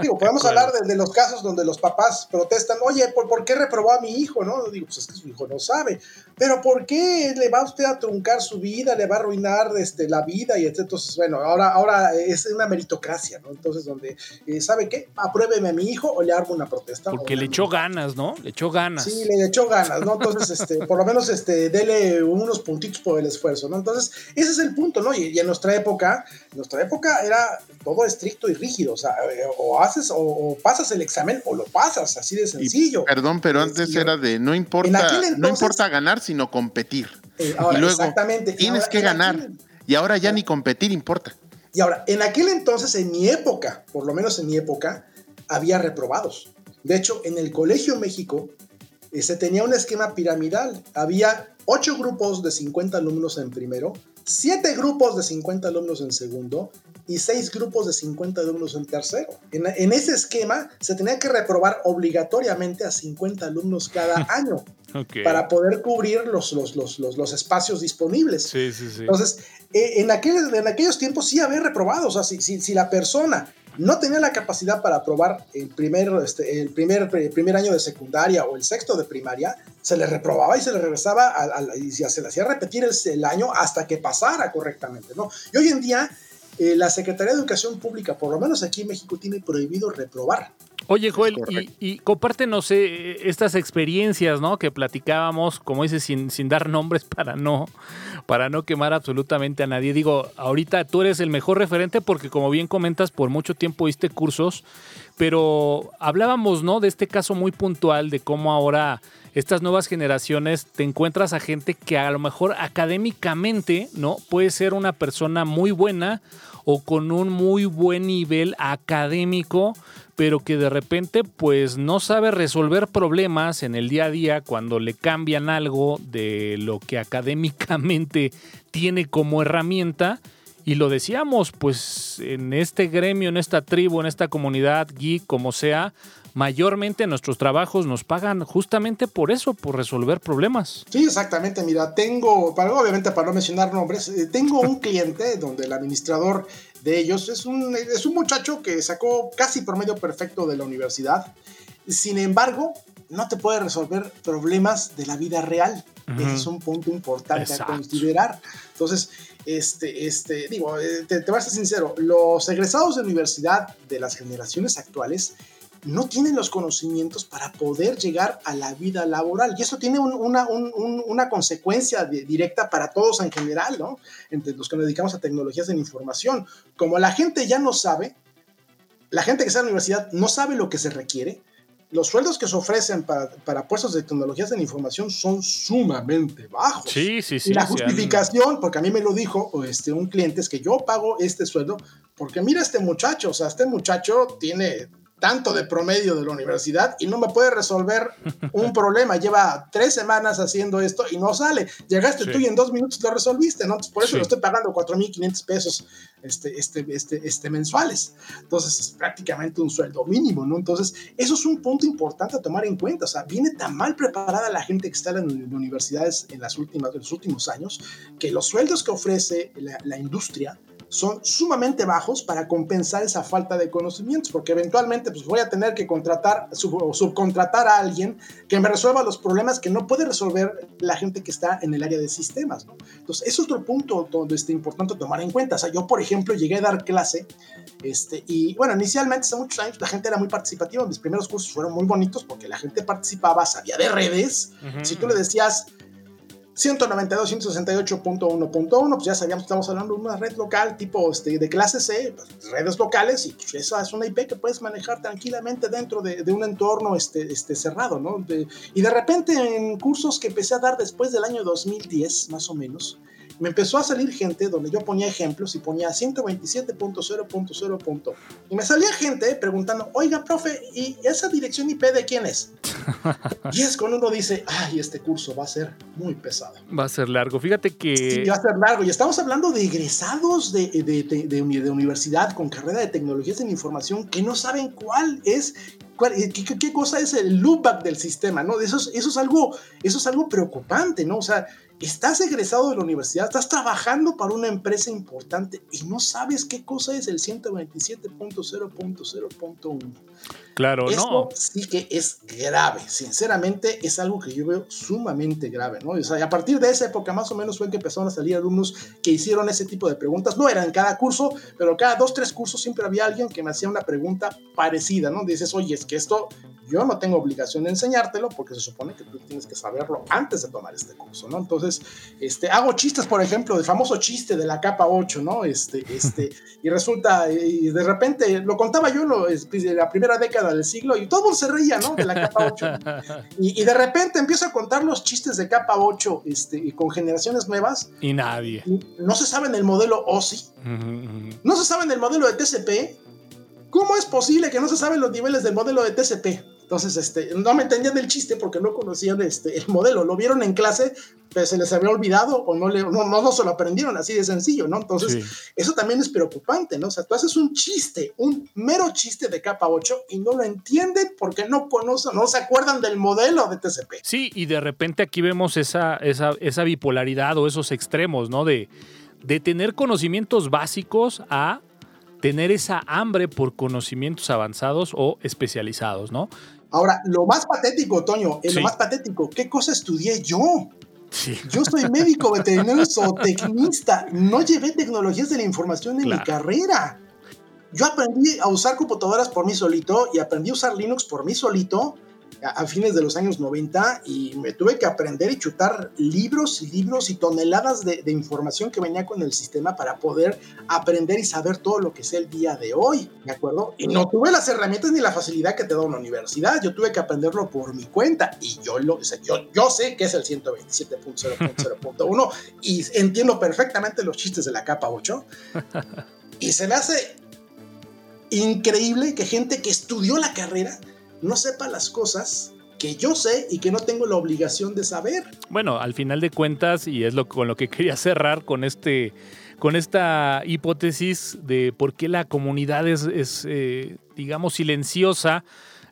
[SPEAKER 3] digo, podemos hablar de, los casos donde los papás protestan, oye, ¿por, ¿por, qué reprobó a mi hijo? ¿no? Digo, pues es que su hijo no sabe. Pero ¿por qué le va usted a truncar su vida, le va a arruinar este, la vida? Y entonces, bueno, ahora, ahora es una meritocracia, ¿no? Entonces, donde, eh, ¿sabe qué? Apruébeme a mi hijo o le hago una protesta.
[SPEAKER 1] Porque le echó ganas, ¿no? Le echó ganas.
[SPEAKER 3] Sí, le echó ganas, ¿no? Entonces, este, por lo menos este, dele unos puntitos por el esfuerzo, ¿no? Entonces, ese es el punto, ¿no? Y, en nuestra época, en nuestra época era todo estricto y rígido, o sea, eh, o haces o, pasas el examen o lo pasas, así de sencillo.
[SPEAKER 2] perdón, pero antes era de no importa, no importa ganar, sino competir. Eh, y luego exactamente. tienes que ganar. y ahora ya ni competir importa.
[SPEAKER 3] Y ahora, en aquel entonces, en mi época, por lo menos en mi época, había reprobados. De hecho, en el Colegio México eh, se tenía un esquema piramidal. Había ocho grupos de 50 alumnos en primero, siete grupos de 50 alumnos en segundo y seis grupos de 50 alumnos en tercero. En, ese esquema se tenía que reprobar obligatoriamente a 50 alumnos cada año para poder cubrir los, los, los, los, espacios disponibles.
[SPEAKER 1] Sí, sí, sí.
[SPEAKER 3] Entonces, eh, en, aquel, en aquellos tiempos sí había reprobados. O sea, si, si la persona no tenía la capacidad para aprobar el primer, este, el primer, primer año de secundaria o el sexto de primaria, se le reprobaba y se le regresaba y se le hacía repetir el, año hasta que pasara correctamente, ¿no? Y hoy en día eh, la Secretaría de Educación Pública, por lo menos aquí en México, tiene prohibido reprobar.
[SPEAKER 1] Oye, Joel, y, compártenos eh, estas experiencias, ¿no? Que platicábamos, como dices, sin, sin dar nombres para no, para no quemar absolutamente a nadie. Digo, ahorita tú eres el mejor referente porque, como bien comentas, por mucho tiempo diste cursos, pero hablábamos, ¿no? De este caso muy puntual de cómo ahora estas nuevas generaciones te encuentras a gente que a lo mejor académicamente, ¿no? Puede ser una persona muy buena o con un muy buen nivel académico, pero que de repente pues no sabe resolver problemas en el día a día cuando le cambian algo de lo que académicamente tiene como herramienta. Y lo decíamos, pues en este gremio, en esta tribu, en esta comunidad geek, como sea, mayormente nuestros trabajos nos pagan justamente por eso, por resolver problemas.
[SPEAKER 3] Sí, exactamente. Mira, tengo, para, obviamente para no mencionar nombres, eh, tengo un cliente donde el administrador de ellos. Es un, es un muchacho que sacó casi promedio perfecto de la universidad. Sin embargo, no te puede resolver problemas de la vida real. Ese es un punto importante a considerar. Entonces, este, este, digo, eh, te, te voy a ser sincero, los egresados de universidad de las generaciones actuales no tienen los conocimientos para poder llegar a la vida laboral. Y eso tiene una, una, consecuencia directa para todos en general, ¿no? Entre los que nos dedicamos a tecnologías de la información. Como la gente ya no sabe, la gente que está en la universidad no sabe lo que se requiere, los sueldos que se ofrecen para, para, puestos de tecnologías de la información son sumamente bajos.
[SPEAKER 1] Sí, sí, sí.
[SPEAKER 3] Y la justificación, porque a mí me lo dijo este, un cliente, es que yo pago este sueldo porque mira este muchacho, o sea, este muchacho tiene tanto de promedio de la universidad y no me puede resolver un problema. Lleva tres semanas haciendo esto y no sale. Llegaste tú y en dos minutos lo resolviste, ¿no? Entonces, por eso lo estoy pagando 4.500 pesos este, este, este, este, mensuales. Entonces, es prácticamente un sueldo mínimo, ¿no? Entonces, eso es un punto importante a tomar en cuenta. O sea, viene tan mal preparada la gente que está en universidades en, las últimas, en los últimos años que los sueldos que ofrece la, la industria son sumamente bajos para compensar esa falta de conocimientos, porque eventualmente pues, voy a tener que contratar o subcontratar a alguien que me resuelva los problemas que no puede resolver la gente que está en el área de sistemas. ¿no? Entonces, es otro punto donde es importante tomar en cuenta. O sea, yo, por ejemplo, llegué a dar clase este, y, bueno, inicialmente, hace muchos años, la gente era muy participativa. Mis primeros cursos fueron muy bonitos porque la gente participaba, sabía de redes. Si tú le decías, 192.168.1.1, pues ya sabíamos que estamos hablando de una red local tipo este, de clase C, pues, redes locales, y pues esa es una IP que puedes manejar tranquilamente dentro de, un entorno este, este, cerrado, ¿no? y de repente en cursos que empecé a dar después del año 2010, más o menos, me empezó a salir gente donde yo ponía ejemplos y ponía 127.0.0. Y me salía gente preguntando, oiga, profe, ¿y esa dirección IP de quién es? y es cuando uno dice, ay, este curso va a ser muy pesado.
[SPEAKER 1] Va a ser largo. Fíjate que...
[SPEAKER 3] Sí, va a ser largo. Y estamos hablando de egresados de, de, de, de universidad con carrera de tecnologías de la información que no saben cuál es ¿Qué, qué, cosa es el loopback del sistema? ¿no? Eso, es, eso, es algo, eso es algo preocupante, ¿no? O sea, estás egresado de la universidad, estás trabajando para una empresa importante y no sabes qué cosa es el 127.0.0.1.
[SPEAKER 1] Claro,
[SPEAKER 3] Esto
[SPEAKER 1] no.
[SPEAKER 3] sí que es grave, sinceramente es algo que yo veo sumamente grave, ¿no? O sea, a partir de esa época más o menos fue que empezaron a salir alumnos que hicieron ese tipo de preguntas, no eran cada curso, pero cada dos, tres cursos siempre había alguien que me hacía una pregunta parecida, ¿no? Dices, oye, es que esto yo no tengo obligación de enseñártelo porque se supone que tú tienes que saberlo antes de tomar este curso, ¿no? Entonces, este, hago chistes, por ejemplo, el famoso chiste de la capa 8, ¿no? Este, este, y resulta, y de repente, lo contaba yo lo, de la primera década del siglo y todo se reía, ¿no? De la capa 8. Y, y, de repente empiezo a contar los chistes de capa 8 este, y con generaciones nuevas.
[SPEAKER 1] Y nadie.
[SPEAKER 3] No se sabe en el modelo OSI. No se sabe en el modelo de TCP. ¿Cómo es posible que no se saben los niveles del modelo de TCP? Entonces, este, no me entendían del chiste porque no conocían este, el modelo. Lo vieron en clase, pero se les había olvidado o no, le, no, no, se lo aprendieron así de sencillo, ¿no? Entonces, eso también es preocupante, ¿no? O sea, tú haces un chiste, un mero chiste de capa 8 y no lo entienden porque no conocen, no se acuerdan del modelo de TCP.
[SPEAKER 1] Sí, y de repente aquí vemos esa, esa, esa bipolaridad o esos extremos, ¿no? De, de tener conocimientos básicos a tener esa hambre por conocimientos avanzados o especializados, ¿no?
[SPEAKER 3] Ahora, lo más patético, Toño, lo más patético, ¿qué cosa estudié yo? Yo soy médico veterinario zootecnista, no llevé tecnologías de la información en mi carrera. Yo aprendí a usar computadoras por mí solito y aprendí a usar Linux por mí solito a, fines de los años 90 y me tuve que aprender y chutar libros y libros y toneladas de, información que venía con el sistema para poder aprender y saber todo lo que sé el día de hoy, ¿de acuerdo? Y no tuve las herramientas ni la facilidad que te da una universidad, yo tuve que aprenderlo por mi cuenta y yo, lo, yo, yo sé que es el 127.0.0.1 y entiendo perfectamente los chistes de la capa 8 y se me hace increíble que gente que estudió la carrera no sepa las cosas que yo sé y que no tengo la obligación de saber.
[SPEAKER 1] Bueno, al final de cuentas, y es lo con lo que quería cerrar con este con esta hipótesis de por qué la comunidad es, eh, digamos, silenciosa,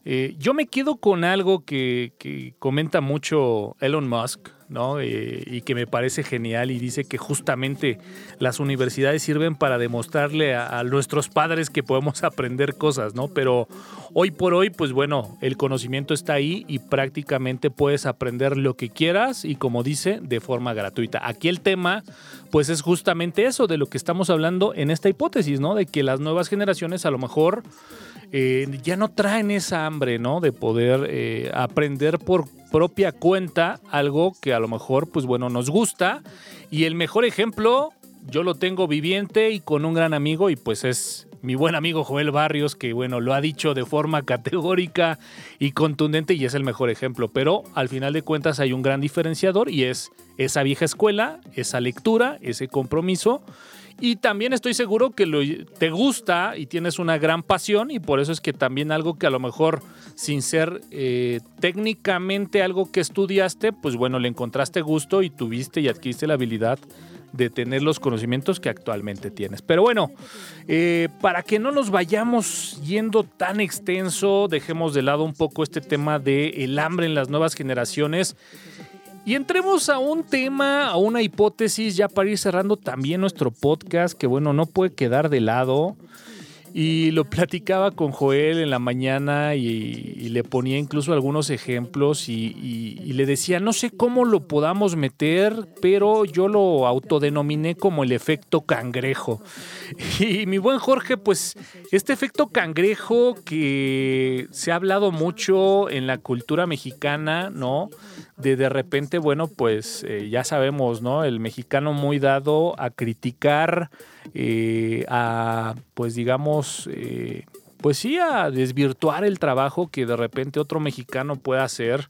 [SPEAKER 1] eh, yo me quedo con algo que, que comenta mucho Elon Musk, ¿no? Eh, y que me parece genial y dice que justamente las universidades sirven para demostrarle a, nuestros padres que podemos aprender cosas, ¿no? Pero hoy por hoy, pues bueno, el conocimiento está ahí y prácticamente puedes aprender lo que quieras y como dice, de forma gratuita. Aquí el tema, pues es justamente eso de lo que estamos hablando en esta hipótesis, ¿no? De que las nuevas generaciones a lo mejor... Eh, ya no traen esa hambre, ¿no? De poder eh, aprender por propia cuenta algo que a lo mejor, pues bueno, nos gusta. Y el mejor ejemplo, yo lo tengo viviente y con un gran amigo y pues es mi buen amigo Joel Barrios, que bueno, lo ha dicho de forma categórica y contundente y es el mejor ejemplo. Pero al final de cuentas hay un gran diferenciador y es esa vieja escuela, esa lectura, ese compromiso Y también estoy seguro que lo, te gusta y tienes una gran pasión y por eso es que también algo que a lo mejor sin ser eh, técnicamente algo que estudiaste, pues bueno, le encontraste gusto y tuviste y adquiriste la habilidad de tener los conocimientos que actualmente tienes. Pero bueno, eh, para que no nos vayamos yendo tan extenso, dejemos de lado un poco este tema del el hambre en las nuevas generaciones. Y entremos a un tema, a una hipótesis, ya para ir cerrando también nuestro podcast, que bueno, no puede quedar de lado. Y lo platicaba con Joel en la mañana y, le ponía incluso algunos ejemplos y, y, le decía, no sé cómo lo podamos meter, pero yo lo autodenominé como el efecto cangrejo. Y mi buen Jorge, pues este efecto cangrejo que se ha hablado mucho en la cultura mexicana, ¿no? De de repente, bueno, pues eh, ya sabemos, ¿no? El mexicano muy dado a criticar, eh, a, pues digamos, eh, pues sí, a desvirtuar el trabajo que de repente otro mexicano puede hacer.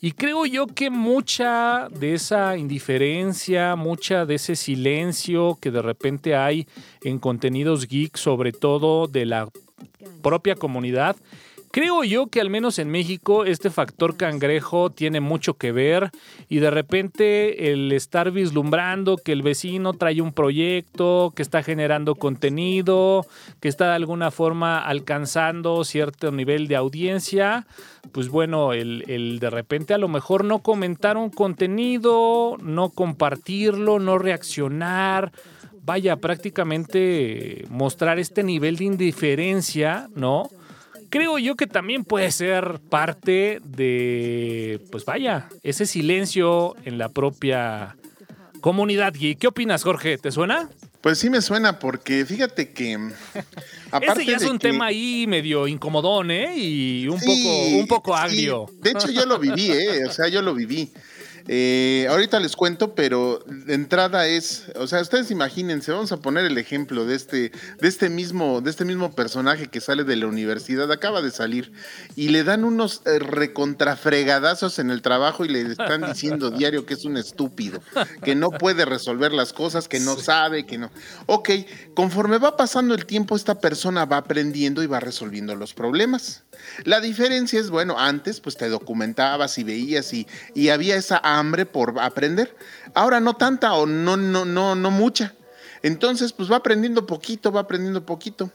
[SPEAKER 1] Y creo yo que mucha de esa indiferencia, mucha de ese silencio que de repente hay en contenidos geek, sobre todo de la propia comunidad, Creo yo que al menos en México este factor cangrejo tiene mucho que ver y de repente el estar vislumbrando que el vecino trae un proyecto, que está generando contenido, que está de alguna forma alcanzando cierto nivel de audiencia, pues bueno, el, de repente a lo mejor no comentar un contenido, no compartirlo, no reaccionar vaya, prácticamente mostrar este nivel de indiferencia, ¿no? Creo yo que también puede ser parte de, pues vaya, ese silencio en la propia comunidad ¿Y ¿Qué opinas, Jorge? ¿Te suena?
[SPEAKER 2] Pues sí me suena, porque fíjate que.
[SPEAKER 1] Aparte Ese ya es un tema ahí medio incomodón, ¿eh? Y un poco, un poco agrio.
[SPEAKER 2] De hecho, yo lo viví, ¿eh? O sea, yo lo viví. Eh, ahorita les cuento, pero de entrada es, o sea, ustedes imagínense, vamos a poner el ejemplo de este, de este mismo, de este mismo personaje que sale de la universidad, acaba de salir, y le dan unos eh, recontrafregadazos en el trabajo y le están diciendo diario que es un estúpido, que no puede resolver las cosas, que no sabe, que no. Ok, conforme va pasando el tiempo, esta persona va aprendiendo y va resolviendo los problemas. La diferencia es, bueno, antes pues te documentabas y veías y, y había esa hambre por aprender. Ahora no tanta o no, no, no, no mucha. Entonces, pues va aprendiendo poquito, va aprendiendo poquito.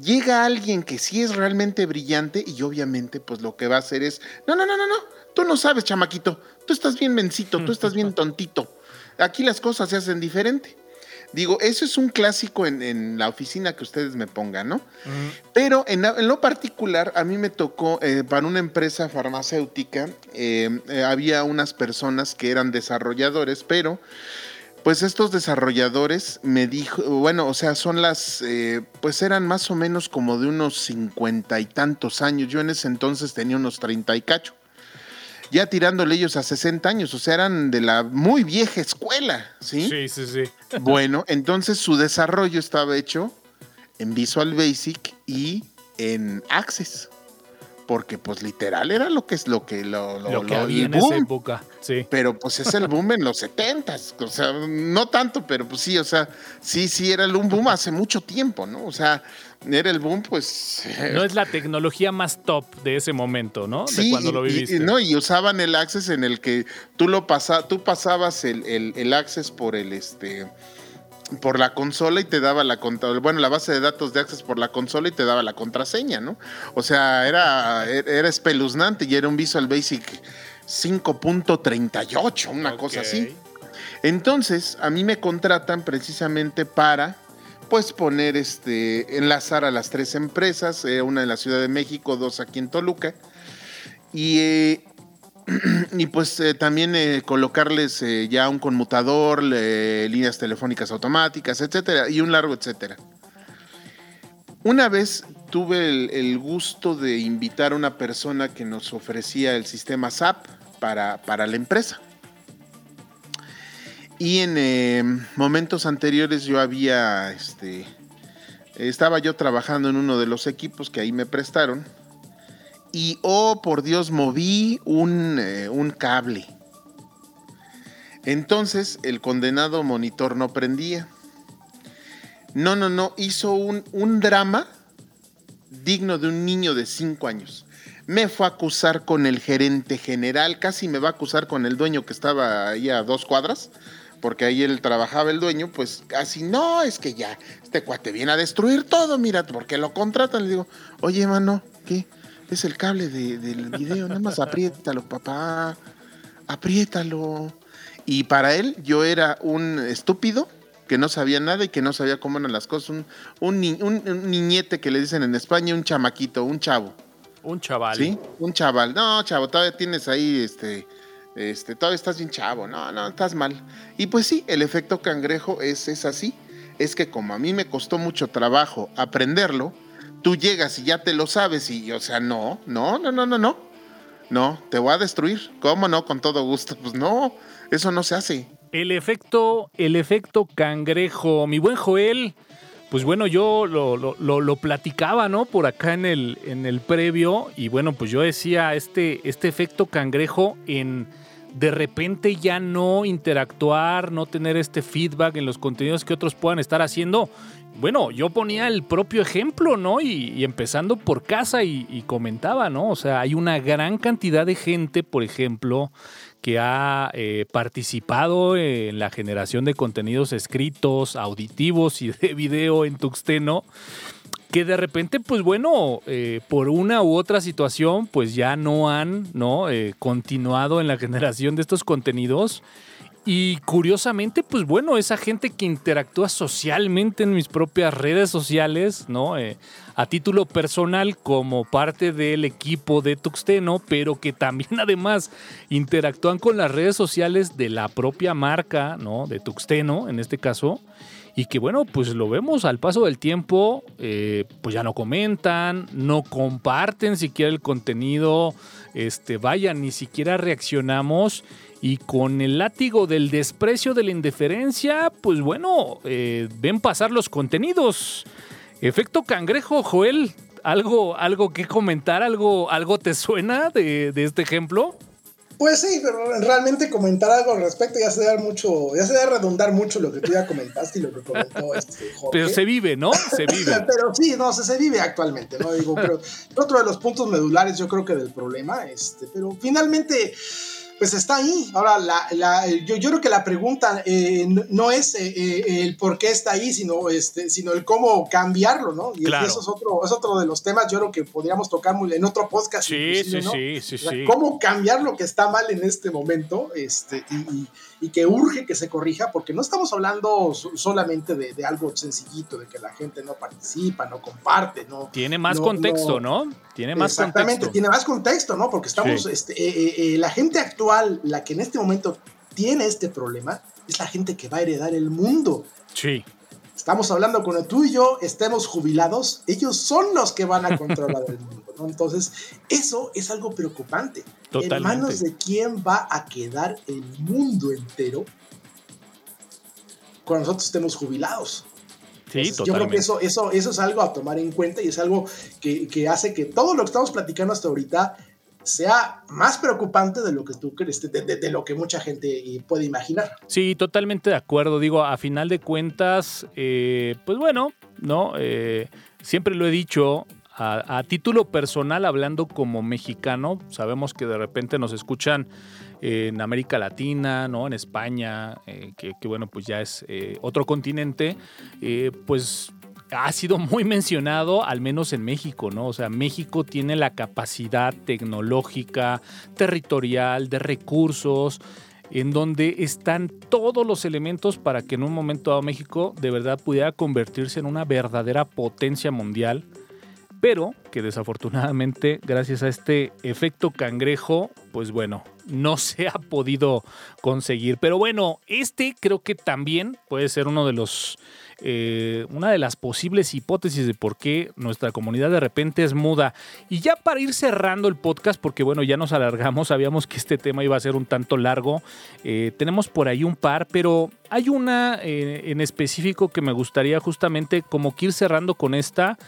[SPEAKER 2] Llega alguien que sí es realmente brillante y obviamente, pues lo que va a hacer es, no, no, no, no, no, tú no sabes, chamaquito, tú estás bien mencito, tú estás bien tontito. Aquí las cosas se hacen diferente. Digo, eso es un clásico en, la oficina que ustedes me pongan, ¿no? Pero en, lo particular, a mí me tocó, eh, para una empresa farmacéutica, eh, eh, había unas personas que eran desarrolladores, pero pues estos desarrolladores me dijo, bueno, o sea, son las, pues eran más o menos como de unos cincuenta y tantos años. Yo en ese entonces tenía unos treinta y cacho ya tirándole ellos a 60 años, o sea, eran de la muy vieja escuela, ¿sí?
[SPEAKER 1] Sí, sí, sí.
[SPEAKER 2] Bueno, entonces su desarrollo estaba hecho en Visual Basic y en Access. Porque pues literal era lo que es lo que lo,
[SPEAKER 1] lo, que había en esa época, sí.
[SPEAKER 2] Pero pues es el boom en los 70 o sea, no tanto, pero pues sí, o sea, sí, sí era el boom hace mucho tiempo, ¿no? O sea, era el boom, pues.
[SPEAKER 1] No es la tecnología más top de ese momento, ¿no?
[SPEAKER 2] Sí, de cuando lo viviste. Y, no, y usaban el Access en el que tú lo pasa, tú pasabas el, el, Access por el este por la consola y te daba la bueno, la base de datos de Access por la consola y te daba la contraseña, ¿no? O sea, era, era espeluznante y era un Visual Basic 5.38, una cosa así. Entonces, a mí me contratan precisamente para pues poner este, enlazar a las tres empresas, eh, una en la Ciudad de México, dos aquí en Toluca, y, eh, y pues eh, también colocarles ya un conmutador, líneas telefónicas automáticas, etcétera, y un largo etcétera. Una vez tuve el, gusto de invitar a una persona que nos ofrecía el sistema SAP para la empresa. Y en eh, momentos anteriores yo había, este, estaba yo trabajando en uno de los equipos que ahí me prestaron. Y, oh, por Dios, moví un, eh, un cable. Entonces el condenado monitor no prendía. No, no, no, hizo un, un drama digno de un niño de 5 años. Me fue a acusar con el gerente general, casi me va a acusar con el dueño que estaba ahí a dos cuadras, porque ahí él trabajaba el dueño, pues casi no, es que ya, este cuate viene a destruir todo, mira, porque lo contratan. Le digo, oye, mano, ¿qué? Es el cable de- del video, nada más apriétalo, papá, apriétalo. Y para él yo era un estúpido que no sabía nada y que no sabía cómo eran las cosas, un, un, ni- un- un niñete que le dicen en España, un chamaquito, un chavo.
[SPEAKER 1] Un chaval.
[SPEAKER 2] ¿Sí? Un chaval. No, chavo, todavía tienes ahí, este, este, todavía estás bien chavo. No, no, estás mal. Y pues sí, el efecto cangrejo es, es así. Es que como a mí me costó mucho trabajo aprenderlo, tú llegas y ya te lo sabes y, o sea, no, no, no, no, no, no. No, te voy a destruir. ¿Cómo no? Con todo gusto. Pues no, eso no se hace.
[SPEAKER 1] El efecto, el efecto cangrejo. Mi buen Joel, pues bueno, yo lo, lo- platicaba, ¿no? Por acá en el, en el previo. Y bueno, pues yo decía, este, este efecto cangrejo en de repente ya no interactuar, no tener este feedback en los contenidos que otros puedan estar haciendo. Bueno, yo ponía el propio ejemplo, ¿no? Y, y empezando por casa y, y comentaba, ¿no? O sea, hay una gran cantidad de gente, por ejemplo, que ha eh, participado en la generación de contenidos escritos, auditivos y de video en Tuxteno, que de repente, pues bueno, eh, por una u otra situación, pues ya no han ¿no? Eh, continuado en la generación de estos contenidos. Y curiosamente, pues bueno, esa gente que interactúa socialmente en mis propias redes sociales, ¿no? Eh, a título personal como parte del equipo de Tuxteno, pero que también además interactúan con las redes sociales de la propia marca, ¿no? De Tuxteno, en este caso. Y que bueno, pues lo vemos al paso del tiempo, eh, pues ya no comentan, no comparten siquiera el contenido, este, vaya, ni siquiera reaccionamos. Y con el látigo del desprecio, de la indiferencia, pues bueno, eh, ven pasar los contenidos. Efecto cangrejo, Joel, ¿algo, algo que comentar? ¿Algo, algo te suena de, de este ejemplo?
[SPEAKER 3] Pues sí, pero realmente comentar algo al respecto ya se debe mucho, ya se debe redundar mucho lo que tú ya comentaste y lo que comentó este Jorge.
[SPEAKER 1] Pero se vive, ¿no? Se vive.
[SPEAKER 3] Pero sí, no, se, se vive actualmente, ¿no? Digo, pero otro de los puntos medulares yo creo que del problema, este, pero finalmente, pues está ahí. Ahora, la, la- yo, yo creo que la pregunta eh, no- no es eh, eh, el por qué está ahí, sino, este, sino el cómo cambiarlo, ¿no? Y
[SPEAKER 1] Claro.
[SPEAKER 3] eso es otro, es otro de los temas, yo creo que podríamos tocar muy- en otro podcast.
[SPEAKER 1] Sí, sí,
[SPEAKER 3] ¿no?
[SPEAKER 1] sí, sí,
[SPEAKER 3] O sea,
[SPEAKER 1] sí.
[SPEAKER 3] ¿Cómo cambiar lo que está mal en este momento este, y, y- y que urge que se corrija? Porque no estamos hablando so- solamente de, de algo sencillito, de que la gente no participa, no comparte, no.
[SPEAKER 1] Tiene más
[SPEAKER 3] no-
[SPEAKER 1] contexto, ¿no? Tiene más
[SPEAKER 3] Exactamente,
[SPEAKER 1] contexto.
[SPEAKER 3] tiene más contexto, ¿no? Porque estamos,
[SPEAKER 1] Sí.
[SPEAKER 3] este, eh, eh, eh, la gente actual, la que en este momento tiene este problema, es la gente que va a heredar el mundo.
[SPEAKER 1] Sí,
[SPEAKER 3] Estamos hablando cuando tú y yo estemos jubilados, ellos son los que van a controlar el mundo, ¿no? Entonces, eso es algo preocupante. ¿En manos de quién va a quedar el mundo entero cuando nosotros estemos jubilados?
[SPEAKER 1] sí,
[SPEAKER 3] Entonces, yo creo que eso, eso, eso es algo a tomar en cuenta y es algo que, que hace que todo lo que estamos platicando hasta ahorita sea más preocupante de lo que tú crees, de, de- de lo que mucha gente eh, puede imaginar.
[SPEAKER 1] Sí, totalmente de acuerdo. Digo, a final de cuentas, eh, pues bueno, ¿no? Eh, siempre lo he dicho, a, título personal, hablando como mexicano, sabemos que de repente nos escuchan en América Latina, ¿no? En España, eh, que, que, bueno, pues ya es eh, otro continente, eh, pues ha sido muy mencionado, al menos en México, ¿no? O sea, México tiene la capacidad tecnológica, territorial, de recursos, en donde están todos los elementos para que en un momento dado México de verdad pudiera convertirse en una verdadera potencia mundial, pero que desafortunadamente gracias a este efecto cangrejo, pues bueno, no se ha podido conseguir. Pero bueno, este creo que también puede ser uno de los eh, una de las posibles hipótesis de por qué nuestra comunidad de repente es muda. Y ya para ir cerrando el podcast, porque bueno, ya nos alargamos, sabíamos que este tema iba a ser un tanto largo, eh, tenemos por ahí un par, pero hay una eh, en específico que me gustaría justamente como que ir cerrando con esta.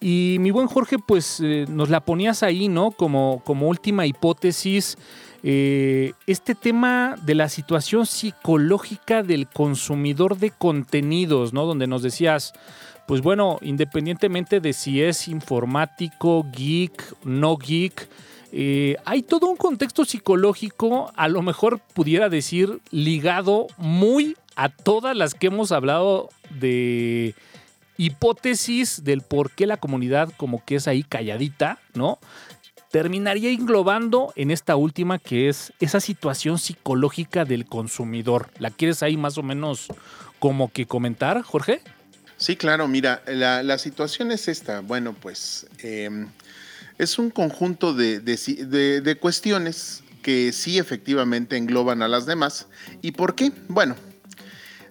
[SPEAKER 1] Y mi buen Jorge, pues eh, nos la ponías ahí, ¿no? Como, como última hipótesis, eh, este tema de la situación psicológica del consumidor de contenidos, ¿no? Donde nos decías, pues bueno, independientemente de si es informático, geek, no geek, eh, hay todo un contexto psicológico, a lo mejor pudiera decir, ligado muy a todas las que hemos hablado de hipótesis del por qué la comunidad como que es ahí calladita, ¿no? Terminaría englobando en esta última que es esa situación psicológica del consumidor. ¿La quieres ahí más o menos como que comentar, Jorge?
[SPEAKER 2] Sí, claro, mira, la, situación es esta. Bueno, pues em, es un conjunto de, de, cuestiones que sí efectivamente engloban a las demás. ¿Y por qué? Bueno,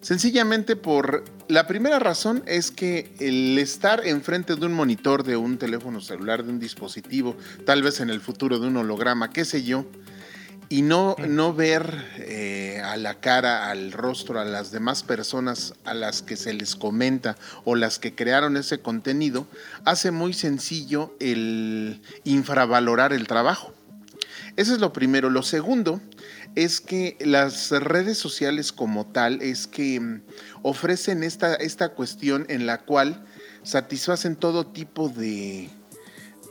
[SPEAKER 2] sencillamente por la primera razón es que el estar enfrente de un monitor, de un teléfono celular, de un dispositivo, tal vez en el futuro de un holograma, qué sé yo, y no, no ver eh, a la cara, al rostro, a las demás personas a las que se les comenta o las que crearon ese contenido, hace muy sencillo el infravalorar el trabajo. Eso es lo primero. Lo segundo es que las redes sociales como tal es que mm, ofrecen esta, esta cuestión en la cual satisfacen todo tipo de,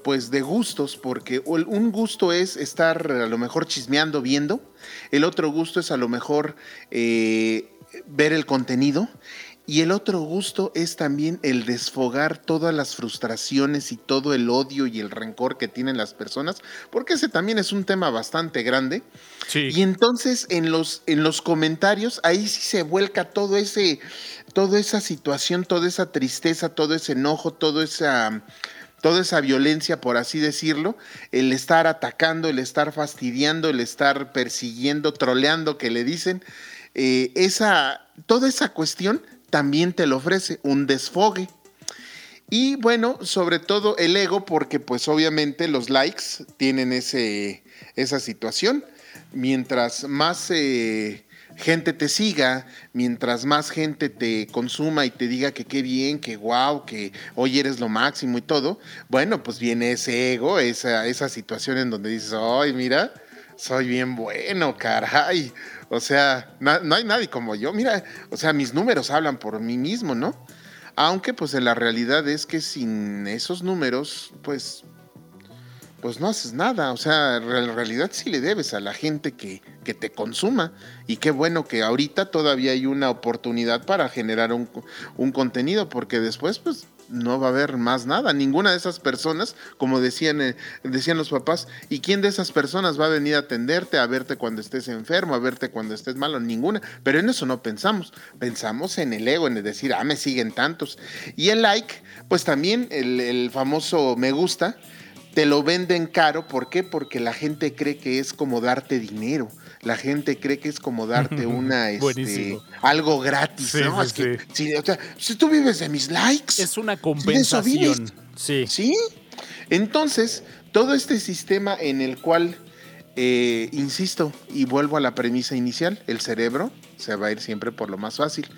[SPEAKER 2] pues de gustos, porque un gusto es estar a lo mejor chismeando, viendo, el otro gusto es a lo mejor eh, ver el contenido y el otro gusto es también el desfogar todas las frustraciones y todo el odio y el rencor que tienen las personas, porque ese también es un tema bastante grande. Y entonces en los, en los comentarios ahí sí se vuelca todo ese, toda esa situación, toda esa tristeza, todo ese enojo, todo esa toda esa violencia, por así decirlo, el estar atacando, el estar fastidiando, el estar persiguiendo, troleando, que le dicen, eh, esa, toda esa cuestión también te lo ofrece, un desfogue. Y bueno, sobre todo el ego, porque pues obviamente los likes tienen ese, esa situación. Mientras más eh, gente te siga, mientras más gente te consuma y te diga que qué bien, que guau, que hoy eres lo máximo y todo, bueno, pues viene ese ego, esa, esa situación en donde dices, ay, mira, soy bien bueno, caray. O sea, no hay nadie como yo. Mira, o sea, mis números hablan por mí mismo, ¿no? Aunque pues la realidad es que sin esos números, pues pues no haces nada. O sea, en realidad sí le debes a la gente que, que te consuma. Y qué bueno que ahorita todavía hay una oportunidad para generar un, un contenido, porque después, pues no va a haber más nada. Ninguna de esas personas, como decían, eh, decían los papás, ¿y quién de esas personas va a venir a atenderte, a verte cuando estés enfermo, a verte cuando estés malo? Ninguna. Pero en eso no pensamos. Pensamos en el ego, en el decir, ah, me siguen tantos. Y el like, pues también el, el famoso me gusta, te lo venden caro. ¿Por qué? Porque la gente cree que es como darte dinero la gente cree que es como darte una este, algo gratis, ¿no? es que, o sea, si tú vives de mis likes,
[SPEAKER 1] es una compensación.
[SPEAKER 2] Sí. Sí. Entonces, todo este sistema en el cual eh, insisto y vuelvo a la premisa inicial, el cerebro se va a ir siempre por lo más fácil.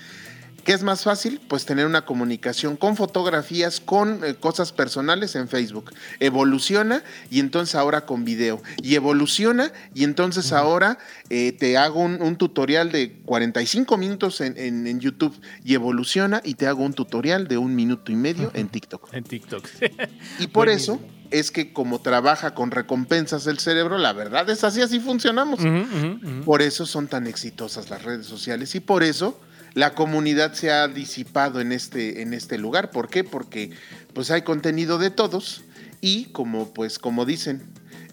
[SPEAKER 2] ¿Qué es más fácil? Pues tener una comunicación con fotografías, con eh, cosas personales en Facebook. Evoluciona y entonces ahora con video. Y evoluciona y entonces ahora eh, te hago un, tutorial de 45 minutos en, YouTube. Y evoluciona y te hago un tutorial de un minuto y medio en TikTok.
[SPEAKER 1] En TikTok.
[SPEAKER 2] y por eso es que como trabaja con recompensas el cerebro, la verdad es así, así funcionamos. Por eso son tan exitosas las redes sociales y por eso la comunidad se ha disipado en este, en este lugar. ¿Por qué? Porque pues hay contenido de todos y como pues como dicen,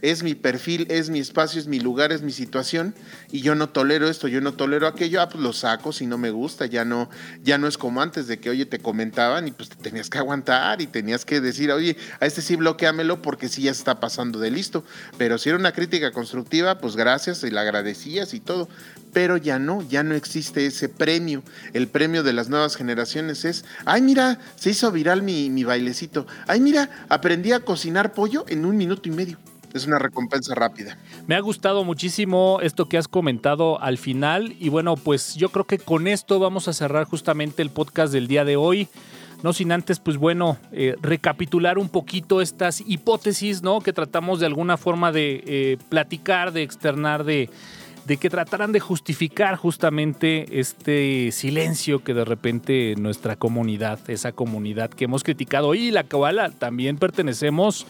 [SPEAKER 2] es mi perfil, es mi espacio, es mi lugar, es mi situación y yo no tolero esto, yo no tolero aquello, ah, pues lo saco si no me gusta, ya no, ya no es como antes de que, oye, te comentaban y pues te tenías que aguantar y tenías que decir, oye, a este sí bloqueamelo porque sí ya está pasando de listo, pero si era una crítica constructiva, pues gracias y la agradecías y todo, pero ya no, ya no existe ese premio. El premio de las nuevas generaciones es, ay mira, se hizo viral mi, mi bailecito, ay mira, aprendí a cocinar pollo en un minuto y medio es una recompensa rápida.
[SPEAKER 1] Me ha gustado muchísimo esto que has comentado al final y bueno, pues yo creo que con esto vamos a cerrar justamente el podcast del día de hoy. no sin antes, pues bueno, eh, recapitular un poquito estas hipótesis, ¿no? Que tratamos de alguna forma de eh, platicar, de externar, de de que trataran de justificar justamente este silencio que de repente nuestra comunidad, esa comunidad que hemos criticado y la cual también pertenecemos,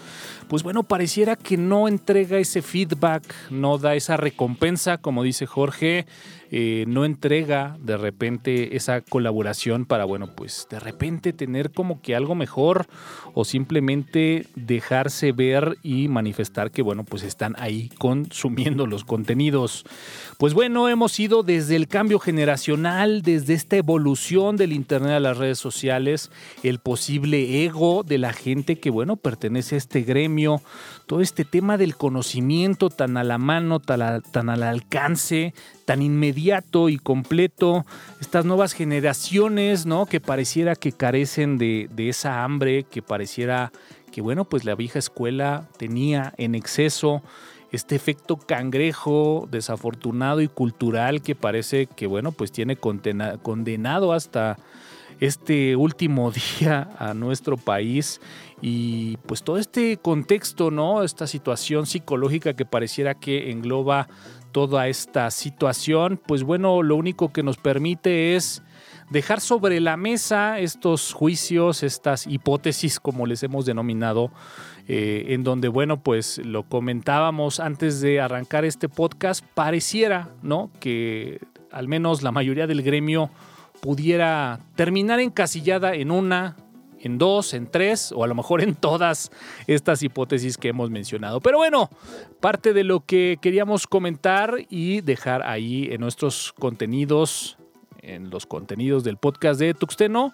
[SPEAKER 1] pues bueno, pareciera que no entrega ese feedback, no da esa recompensa, como dice Jorge, eh, no entrega de repente esa colaboración para, bueno, pues de repente tener como que algo mejor o simplemente dejarse ver y manifestar que, bueno, pues están ahí consumiendo los contenidos. Pues bueno, hemos ido desde el cambio generacional, desde esta evolución del Internet a las redes sociales, el posible ego de la gente que, bueno, pertenece a este gremio, todo este tema del conocimiento tan a la mano, tan, al alcance, tan inmediato y completo, estas nuevas generaciones, ¿no? Que pareciera que carecen de, de esa hambre, que pareciera que, bueno, pues la vieja escuela tenía en exceso este efecto cangrejo desafortunado y cultural que parece que, bueno, pues tiene condenado hasta este último día a nuestro país y pues todo este contexto, ¿no? Esta situación psicológica que pareciera que engloba toda esta situación, pues bueno, lo único que nos permite es dejar sobre la mesa estos juicios, estas hipótesis, como les hemos denominado, eh, en donde, bueno, pues lo comentábamos antes de arrancar este podcast, pareciera, ¿no? Que al menos la mayoría del gremio pudiera terminar encasillada en una en dos, en tres o a lo mejor en todas estas hipótesis que hemos mencionado. Pero bueno, parte de lo que queríamos comentar y dejar ahí en nuestros contenidos, en los contenidos del podcast de Tuxteno.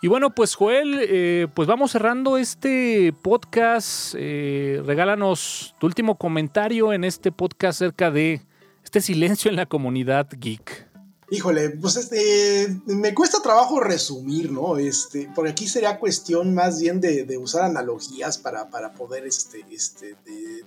[SPEAKER 1] Y bueno, pues Joel, eh, pues vamos cerrando este podcast. Eh, regálanos tu último comentario en este podcast acerca de este silencio en la comunidad geek.
[SPEAKER 3] Híjole, pues este, me cuesta trabajo resumir, ¿no? Este, por aquí sería cuestión más bien de, usar analogías para, para poder este, este,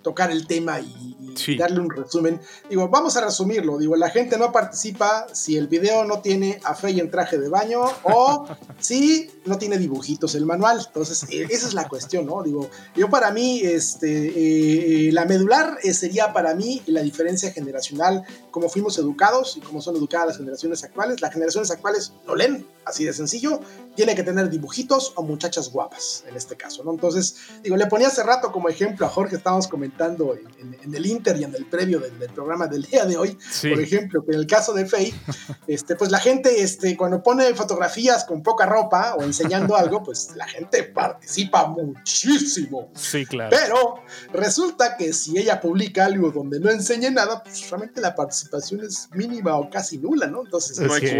[SPEAKER 3] tocar el tema y, darle un resumen. Digo, vamos a resumirlo. Digo, la gente no participa si el video no tiene a Frey en traje de baño o si no tiene dibujitos el manual. Entonces, e, esa es la cuestión, ¿no? Digo, yo para mí, este, eh, la medular eh, sería para mí la diferencia generacional, como fuimos educados y cómo son educadas las generaciones actuales. Las generaciones actuales no leen, así de sencillo. Tiene que tener dibujitos o muchachas guapas, en este caso, ¿no? Entonces, digo, le ponía hace rato como ejemplo a Jorge, estábamos comentando en, el Inter y en el previo del, programa del día de hoy, por ejemplo, que en el caso de Faye, este, pues la gente, este, cuando pone fotografías con poca ropa o enseñando algo, pues la gente participa muchísimo.
[SPEAKER 1] Sí, claro.
[SPEAKER 3] Pero resulta que si ella publica algo donde no enseñe nada, pues realmente la participación es mínima o casi nula, ¿no? Entonces, no hay que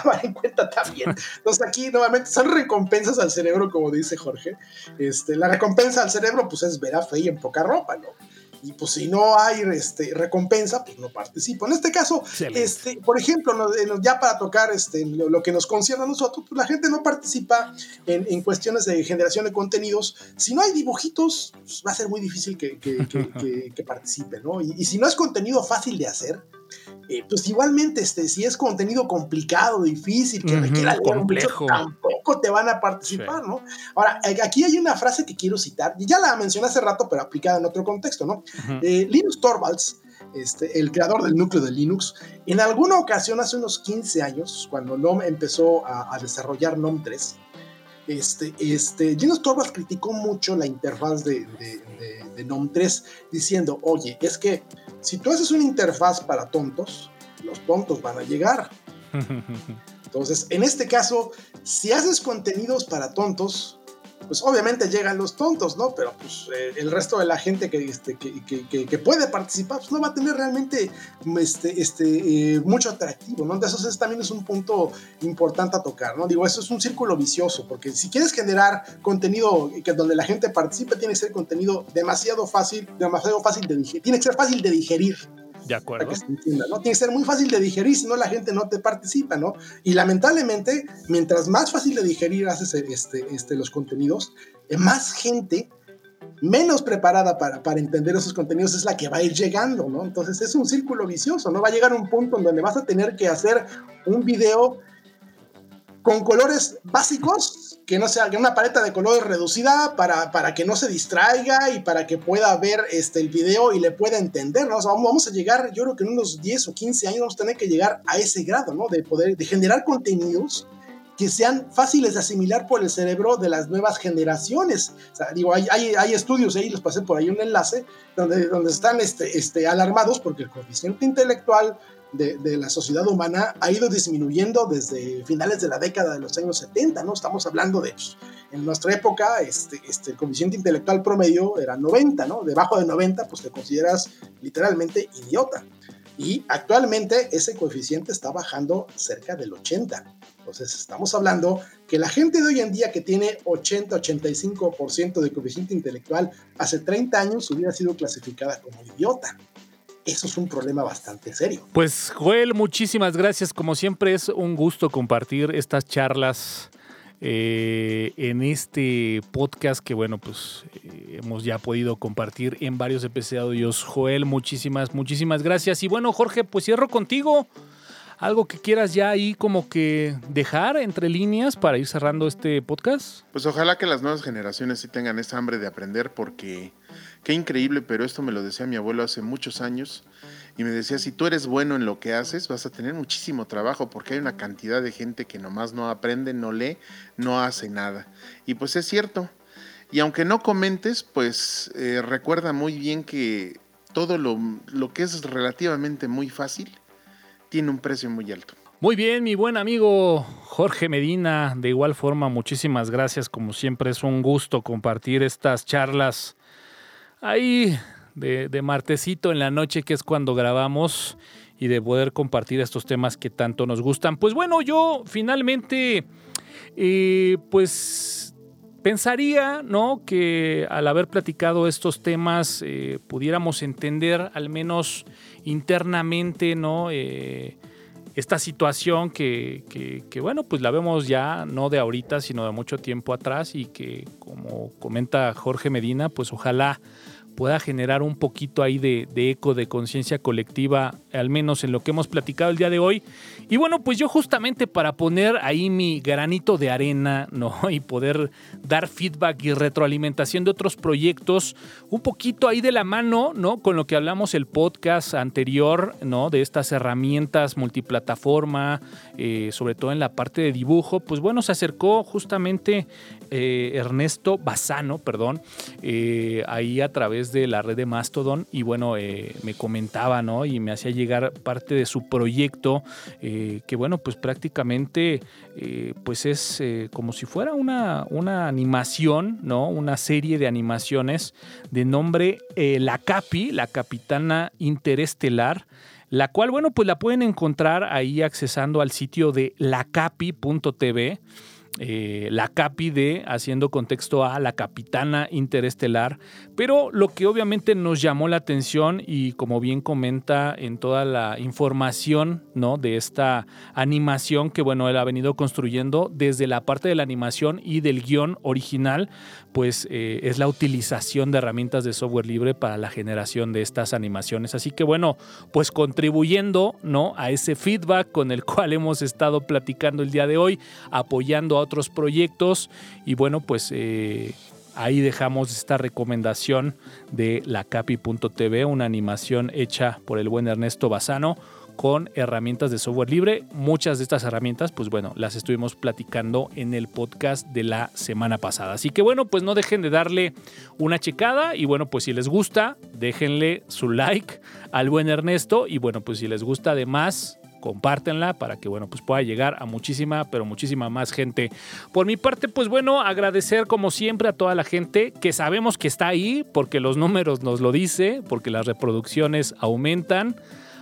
[SPEAKER 3] tomar en cuenta también. Entonces, aquí nuevamente son recompensas al cerebro, como dice Jorge. Este, la recompensa al cerebro, pues es ver a Faye en poca ropa, ¿no? y pues si no hay este, recompensa, pues no participo. En este caso, este, por ejemplo, ya para tocar este, lo, que nos concierne a nosotros, pues la gente no participa en, en, cuestiones de generación de contenidos. Si no hay dibujitos, pues va a ser muy difícil que, que, que, que participen, ¿no? Y, y, si no es contenido fácil de hacer, eh, pues igualmente, este, si es contenido complicado, difícil, que requiera complejo, tampoco te van a participar, ¿no? Ahora, aquí hay una frase que quiero citar, y ya la mencioné hace rato, pero aplicada en otro contexto, ¿no? Eh, Linus Torvalds, este, el creador del núcleo de Linux, en alguna ocasión, hace unos 15 años, cuando NOM empezó a, desarrollar NOM 3, este, este, Linus Torvalds criticó mucho la interfaz de, de NOM 3, diciendo, oye, es que si tú haces una interfaz para tontos, los tontos van a llegar. Entonces, en este caso, si haces contenidos para tontos, pues obviamente llegan los tontos, ¿no? Pero pues eh, el resto de la gente que, este, que, puede participar, pues no va a tener realmente este, este, eh, mucho atractivo, ¿no? Entonces eso también es un punto importante a tocar, ¿no? Digo, eso es un círculo vicioso, porque si quieres generar contenido que donde la gente participe, tiene que ser contenido demasiado fácil, demasiado fácil de digerir, tiene que ser fácil de digerir.
[SPEAKER 1] De acuerdo.
[SPEAKER 3] ¿no? Tiene que ser muy fácil de digerir, si no la gente no te participa, ¿no? Y lamentablemente, mientras más fácil de digerir haces este, este, los contenidos, eh, más gente menos preparada para, para, entender esos contenidos es la que va a ir llegando, ¿no? Entonces es un círculo vicioso, ¿no? Va a llegar un punto en donde vas a tener que hacer un video con colores básicos, que no sea que una paleta de colores reducida para, para que no se distraiga y para que pueda ver este, el video y le pueda entender, ¿no? vamos a llegar, yo creo que en unos 10 o 15 años vamos a tener que llegar a ese grado, ¿no? De poder, de generar contenidos que sean fáciles de asimilar por el cerebro de las nuevas generaciones. O sea, digo, hay, hay, hay, estudios ahí, les pasé por ahí un enlace, donde, donde están este, este, alarmados porque el coeficiente intelectual de, de, la sociedad humana ha ido disminuyendo desde finales de la década de los años 70, ¿no? Estamos hablando de, pues, en nuestra época, este, este, el coeficiente intelectual promedio era 90, ¿no? Debajo de 90, pues te consideras literalmente idiota. Y actualmente ese coeficiente está bajando cerca del 80. Entonces estamos hablando que la gente de hoy en día que tiene 80-85% de coeficiente intelectual, hace 30 años hubiera sido clasificada como idiota. Eso es un problema bastante serio.
[SPEAKER 1] Pues Joel, muchísimas gracias. Como siempre es un gusto compartir estas charlas eh, en este podcast que bueno, pues eh, hemos ya podido compartir en varios episodios. Joel, muchísimas, muchísimas gracias. Y bueno, Jorge, pues cierro contigo algo que quieras ya ahí como que dejar entre líneas para ir cerrando este podcast?
[SPEAKER 2] Pues ojalá que las nuevas generaciones sí tengan esa hambre de aprender porque qué increíble, pero esto me lo decía mi abuelo hace muchos años y me decía, si tú eres bueno en lo que haces, vas a tener muchísimo trabajo porque hay una cantidad de gente que nomás no aprende, no lee, no hace nada. Y pues es cierto. Y aunque no comentes, pues eh, recuerda muy bien que todo lo, lo que es relativamente muy fácil, tiene un precio muy alto.
[SPEAKER 1] Muy bien, mi buen amigo Jorge Medina, de igual forma, muchísimas gracias. Como siempre, es un gusto compartir estas charlas ahí de, martesito en la noche, que es cuando grabamos, y de poder compartir estos temas que tanto nos gustan. Pues bueno, yo finalmente, eh, pues pensaría, ¿no? Que al haber platicado estos temas, eh, pudiéramos entender al menos internamente, ¿no? Eh, esta situación que, que, bueno, pues la vemos ya no de ahorita, sino de mucho tiempo atrás y que, como comenta Jorge Medina, pues ojalá pueda generar un poquito ahí de, eco, de conciencia colectiva, al menos en lo que hemos platicado el día de hoy. Y bueno, pues yo justamente para poner ahí mi granito de arena, ¿no? Y poder dar feedback y retroalimentación de otros proyectos, un poquito ahí de la mano, ¿no? Con lo que hablamos el podcast anterior, ¿no? De estas herramientas multiplataforma, eh, sobre todo en la parte de dibujo, pues bueno, se acercó justamente eh, Ernesto Bazano, perdón, eh, ahí a través de la red de Mastodon y bueno, me comentaba, ¿no? Y me hacía llegar parte de su proyecto, que bueno, pues prácticamente pues es como si fuera una, una animación, ¿no? Una serie de animaciones de nombre La Capi, la Capitana Interestelar la cual, bueno, pues la pueden encontrar ahí accesando al sitio de lacapi.tv. Eh, la Capi de, haciendo contexto a la Capitana Interestelar, pero lo que obviamente nos llamó la atención y como bien comenta en toda la información ¿no? de esta animación que bueno, él ha venido construyendo desde la parte de la animación y del guion original, pues eh, es la utilización de herramientas de software libre para la generación de estas animaciones. Así que bueno, pues contribuyendo ¿no? a ese feedback con el cual hemos estado platicando el día de hoy, apoyando a otros proyectos y bueno, pues... Eh, ahí dejamos esta recomendación de la capi.tv, una animación hecha por el buen Ernesto Bazano con herramientas de software libre. Muchas de estas herramientas, pues bueno, las estuvimos platicando en el podcast de la semana pasada. Así que bueno, pues no dejen de darle una checada y bueno, pues si les gusta, déjenle su like al buen Ernesto y bueno, pues si les gusta además compártenla para que bueno pues pueda llegar a muchísima pero muchísima más gente por mi parte pues bueno agradecer como siempre a toda la gente que sabemos que está ahí porque los números nos lo dice porque las reproducciones aumentan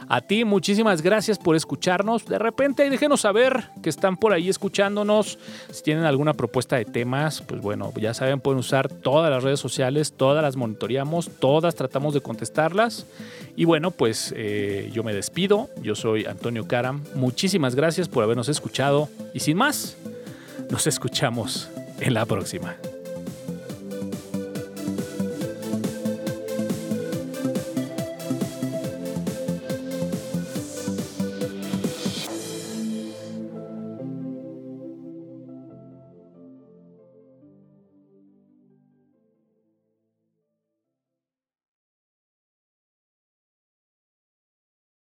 [SPEAKER 1] a ti, muchísimas gracias por escucharnos. De repente, déjenos saber que están por ahí escuchándonos. Si tienen alguna propuesta de temas, pues bueno, ya saben, pueden usar todas las redes sociales, todas las monitoreamos, todas tratamos de contestarlas. Y bueno, pues eh, yo me despido. Yo soy Antonio Karam. Muchísimas gracias por habernos escuchado. Y sin más, nos escuchamos en la próxima.